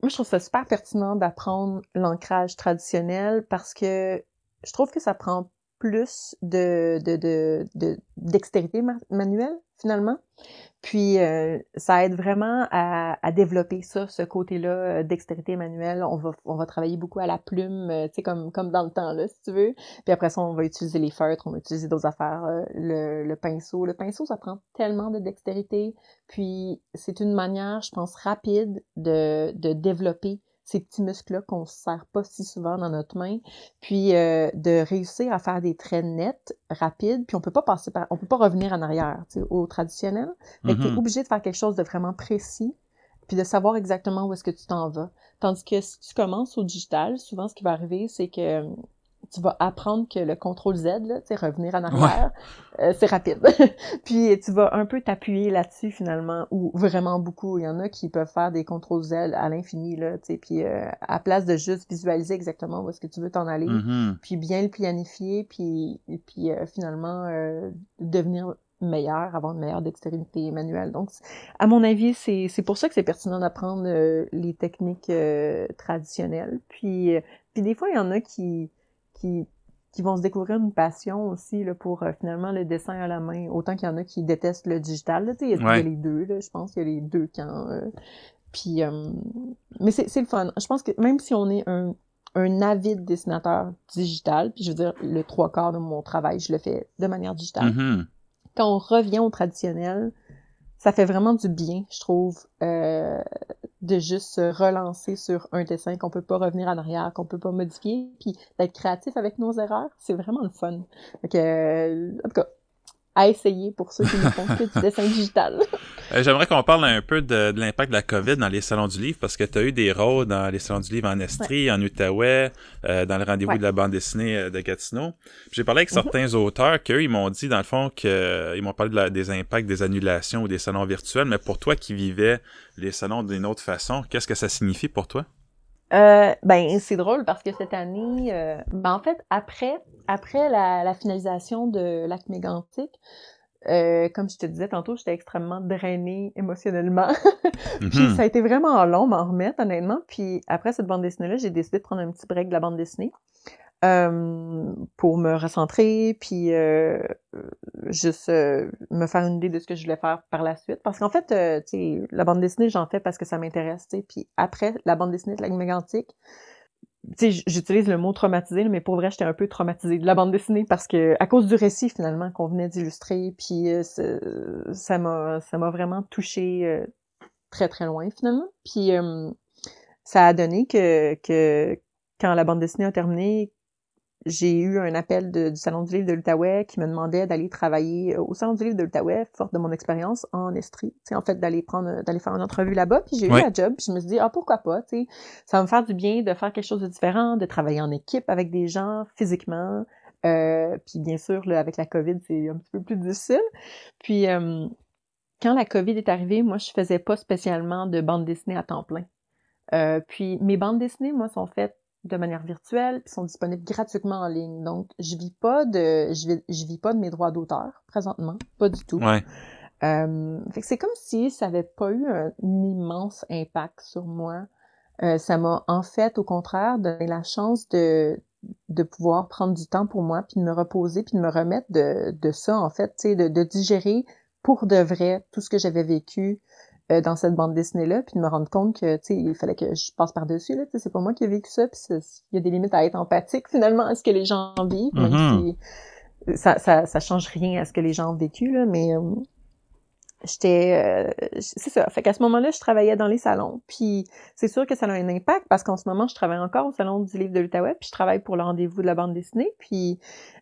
moi, je trouve ça super pertinent d'apprendre l'ancrage traditionnel parce que je trouve que ça prend plus de, de, de, dextérité manuelle, finalement. Puis euh, ça aide vraiment à, à, développer ça, ce côté-là euh, dextérité manuelle. On va, on va travailler beaucoup à la plume, euh, tu sais, comme, comme dans le temps, là, si tu veux. Puis après ça, on va utiliser les feutres, on va utiliser d'autres affaires, le, le pinceau. Le pinceau, ça prend tellement de dextérité. Puis c'est une manière, je pense, rapide de, de développer ces petits muscles-là qu'on ne sert pas si souvent dans notre main, puis euh, de réussir à faire des traits nets, rapides, puis on peut pas passer par, on peut pas revenir en arrière, au traditionnel. Fait que es mm-hmm. obligé de faire quelque chose de vraiment précis, puis de savoir exactement où est-ce que tu t'en vas. Tandis que si tu commences au digital, souvent ce qui va arriver, c'est que tu vas apprendre que le contrôle Z, là, revenir en arrière, euh, c'est rapide. *laughs* puis tu vas un peu t'appuyer là-dessus finalement, ou vraiment beaucoup. Il y en a qui peuvent faire des contrôles Z à l'infini, là, tu sais, puis euh, à place de juste visualiser exactement où est-ce que tu veux t'en aller, mm-hmm. puis bien le planifier, puis, puis euh, finalement devenir meilleur, avoir une meilleure dextérité manuelle. Donc, à mon avis, c'est, c'est pour ça que c'est pertinent d'apprendre les techniques traditionnelles. Puis, puis des fois, il y en a qui qui, qui vont se découvrir une passion aussi là, pour euh, finalement le dessin à la main. Autant qu'il y en a qui détestent le digital. Là, il, y a, les deux, là, je pense qu'il y a les deux camps. Euh. puis, euh, mais c'est, c'est le fun. Je pense que même si on est un, un avide dessinateur digital, puis je veux dire, le trois quarts de mon travail, je le fais de manière digitale. Mm-hmm. Quand on revient au traditionnel, ça fait vraiment du bien, je trouve, euh, de juste se relancer sur un dessin qu'on peut pas revenir en arrière, qu'on peut pas modifier, puis d'être créatif avec nos erreurs, c'est vraiment le fun. Donc, euh, en tout cas, à essayer pour ceux qui ne font que du *laughs* dessin digital. Euh, j'aimerais qu'on parle un peu de, l'impact de la COVID dans les salons du livre, parce que tu as eu des rôles dans les salons du livre en Estrie, en Outaouais, euh, dans le rendez-vous de la bande dessinée euh, de Gatineau. J'ai parlé avec mhm. certains auteurs qu'eux, ils m'ont dit, dans le fond, qu'ils m'ont parlé des impacts des annulations ou des salons virtuels, mais pour toi qui vivais les salons d'une autre façon, qu'est-ce que ça signifie pour toi? Euh, ben c'est drôle parce que cette année, euh, ben en fait après après la, la finalisation de l'acte mégantique, euh, comme je te disais tantôt, j'étais extrêmement drainée émotionnellement. *laughs* puis mm-hmm. ça a été vraiment long m'en remettre honnêtement. Puis après cette bande dessinée là, j'ai décidé de prendre un petit break de la bande dessinée. Euh, pour me recentrer, puis euh, juste euh, me faire une idée de ce que je voulais faire par la suite. Parce qu'en fait, euh, tu sais, la bande dessinée, j'en fais parce que ça m'intéresse. Puis après, la bande dessinée de la mégantique, tu sais, j'utilise le mot traumatisé, mais pour vrai, j'étais un peu traumatisée de la bande dessinée parce que à cause du récit finalement qu'on venait d'illustrer, puis ça m'a ça m'a vraiment touché très très loin finalement. Puis ça a donné que que quand la bande dessinée a terminé, j'ai eu un appel du Salon du livre de l'Outaouais qui me demandait d'aller travailler euh, au Salon du livre de l'Outaouais, forte de mon expérience en Estrie. sais, en fait, d'aller prendre, d'aller faire une entrevue là-bas. Puis j'ai eu la job, puis je me suis dit, ah, pourquoi pas, tu sais, ça va me faire du bien de faire quelque chose de différent, de travailler en équipe avec des gens physiquement. Euh, puis bien sûr, là, avec la COVID, c'est un petit peu plus difficile. Puis euh, quand la COVID est arrivée, moi, je faisais pas spécialement de bande dessinée à temps plein. Euh, puis mes bandes dessinées, moi, sont faites de manière virtuelle, puis sont disponibles gratuitement en ligne. Donc, je vis pas de, je vis, je vis pas de mes droits d'auteur présentement, pas du tout. Ouais. Euh, fait que c'est comme si ça avait pas eu un, immense impact sur moi. Euh, ça m'a en fait, au contraire, donné la chance de de pouvoir prendre du temps pour moi, puis de me reposer, puis de me remettre de, de ça, en fait, tu sais, de, de digérer pour de vrai tout ce que j'avais vécu euh, dans cette bande dessinée-là, puis de me rendre compte que, tu sais, il fallait que je passe par-dessus, là, tu sais, c'est pas moi qui ai vécu ça, puis il y a des limites à être empathique, *laughs* finalement, à ce que les gens vivent, même mm-hmm. si ça, ça, ça change rien à ce que les gens ont vécu, là, mais euh, j'étais euh, c'est ça fait qu'à ce moment-là je travaillais dans les salons puis c'est sûr que ça a un impact parce qu'en ce moment je travaille encore au salon du livre de l'Outaouais puis je travaille pour le rendez-vous de la bande dessinée puis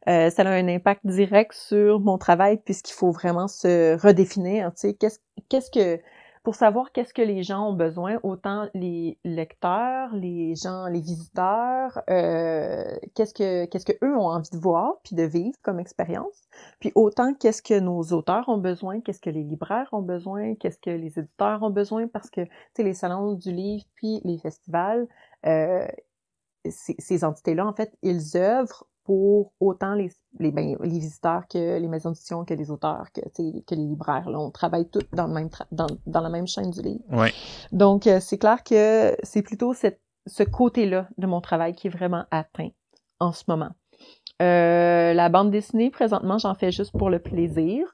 ça a un impact direct sur mon travail puisqu'il faut vraiment se redéfinir tu sais qu'est-ce qu'est-ce que pour savoir qu'est-ce que les gens ont besoin, autant les lecteurs, les gens, les visiteurs, euh, qu'est-ce que qu'est-ce que eux ont envie de voir puis de vivre comme expérience, puis autant qu'est-ce que nos auteurs ont besoin, qu'est-ce que les libraires ont besoin, qu'est-ce que les éditeurs ont besoin, parce que tu sais les salons du livre puis les festivals, euh, ces, ces entités-là en fait, ils œuvrent pour autant les, les, ben, les visiteurs que les maisons d'édition, que les auteurs, que, que les libraires. Là, on travaille tous dans, le même dans, dans la même chaîne du livre. Ouais. Donc, euh, c'est clair que c'est plutôt cette, ce côté-là de mon travail qui est vraiment atteint en ce moment. Euh, la bande dessinée, présentement, j'en fais juste pour le plaisir.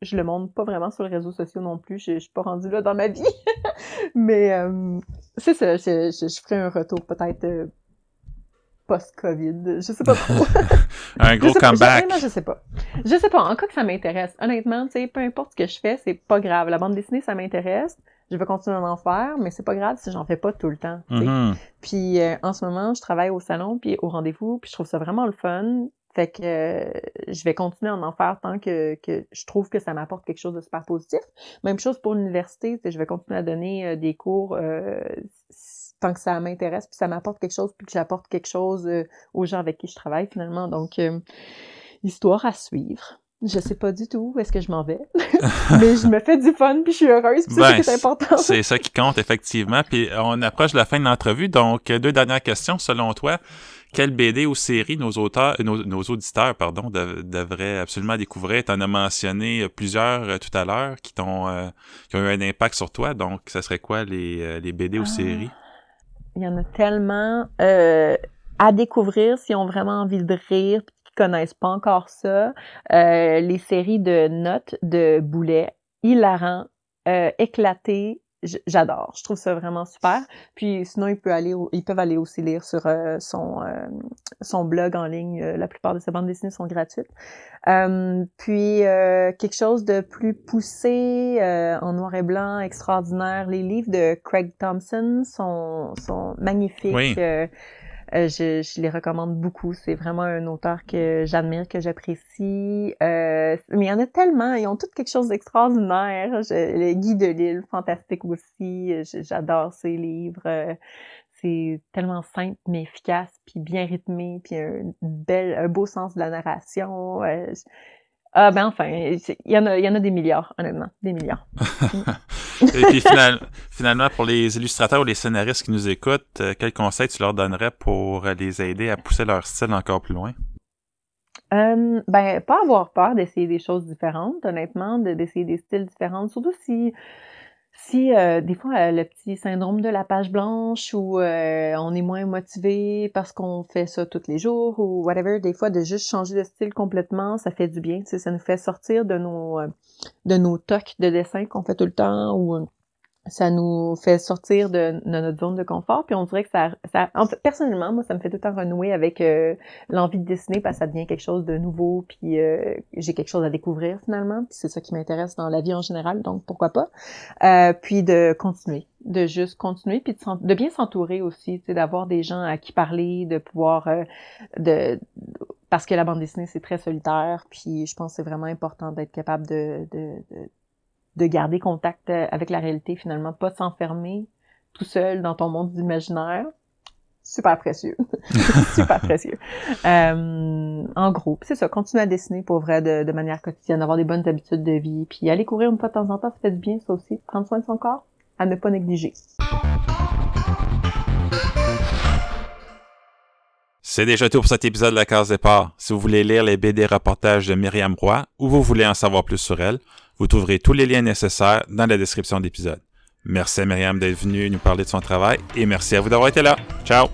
Je le montre pas vraiment sur les réseaux sociaux non plus. Je, je suis pas rendue là dans ma vie. *laughs* Mais euh, c'est ça, je, je, je, ferai un retour peut-être euh, post-COVID. Je sais pas trop. *laughs* un gros comeback. je sais pas. Je sais pas. En cas que ça m'intéresse. Honnêtement, tu sais, peu importe ce que je fais, c'est pas grave. La bande dessinée, ça m'intéresse. Je vais continuer à en faire, mais c'est pas grave si j'en fais pas tout le temps. Mm-hmm. Puis euh, en ce moment, je travaille au salon puis au rendez-vous, puis je trouve ça vraiment le fun. Fait que euh, je vais continuer à en faire tant que, que je trouve que ça m'apporte quelque chose de super positif. Même chose pour l'université, je vais continuer à donner euh, des cours tant que ça m'intéresse, puis ça m'apporte quelque chose, puis que j'apporte quelque chose euh, aux gens avec qui je travaille finalement. Donc, euh, histoire à suivre. Je sais pas du tout où est-ce que je m'en vais, *laughs* mais je me fais du fun puis je suis heureuse, puis c'est ben, important. C'est ça qui compte effectivement. Puis on approche de la fin de l'entrevue, donc deux dernières questions selon toi. Quelle BD ou série nos auteurs, nos, auditeurs, pardon, devraient absolument découvrir? Tu en as mentionné plusieurs euh, tout à l'heure qui t'ont qui ont eu un impact sur toi. Donc, ça serait quoi les, les BD ou ah. séries? Il y en a tellement euh, à découvrir si on vraiment envie de rire, qui connaissent pas encore ça. Euh, les séries de notes de Boulet, hilarant, euh, éclaté, j'adore. Je trouve ça vraiment super. Puis sinon, il peut aller, ils peuvent aller aussi lire sur euh, son euh, son blog en ligne. Euh, la plupart de ses bandes dessinées sont gratuites. puis quelque chose de plus poussé en noir et blanc, extraordinaire. Les livres de Craig Thompson sont sont magnifiques. Oui. Euh, je, je, les recommande beaucoup. C'est vraiment un auteur que j'admire, que j'apprécie. Euh, mais il y en a tellement. Ils ont tous quelque chose d'extraordinaire. Le Guy de Lille, fantastique aussi. J'adore ses livres. Euh, c'est tellement simple mais efficace, puis bien rythmé, puis un, bel, un beau sens de la narration. Ah ben enfin, il y en a, y en a des milliards, honnêtement, des milliards. *laughs* Et puis finalement, pour les illustrateurs ou les scénaristes qui nous écoutent, euh, quel conseil tu leur donnerais pour les aider à pousser leur style encore plus loin? Euh, ben, pas avoir peur d'essayer des choses différentes, honnêtement, d'essayer des styles différents, surtout si si euh, des fois euh, le petit syndrome de la page blanche ou euh, on est moins motivé parce qu'on fait ça tous les jours ou whatever, des fois de juste changer de style complètement, ça fait du bien, ça nous fait sortir de nos de nos tocs de dessin qu'on fait tout le temps ou ça nous fait sortir de, notre zone de confort puis on dirait que ça, ça en personnellement moi ça me fait tout le temps renouer avec euh, l'envie de dessiner parce que ça devient quelque chose de nouveau puis euh, j'ai quelque chose à découvrir finalement puis c'est ça qui m'intéresse dans la vie en général donc pourquoi pas. Euh, puis de continuer de juste continuer puis de, de bien s'entourer aussi d'avoir des gens à qui parler de pouvoir de parce que la bande dessinée c'est très solitaire puis je pense que c'est vraiment important d'être capable de, de, de de garder contact euh, avec la réalité finalement, pas s'enfermer tout seul dans ton monde imaginaire. Super précieux. *laughs* Super précieux. Euh, en gros, c'est ça, continuer à dessiner pour vrai de, manière quotidienne, avoir des bonnes habitudes de vie, puis aller courir une fois de temps en temps, ça fait du bien, ça aussi. Prendre soin de son corps, à ne pas négliger. C'est déjà tout pour cet épisode de la case départ. Si vous voulez lire les BD reportages de Myriam Roy ou vous voulez en savoir plus sur elle, vous trouverez tous les liens nécessaires dans la description de l'épisode. Merci à Myriam d'être venue nous parler de son travail et merci à vous d'avoir été là. Ciao!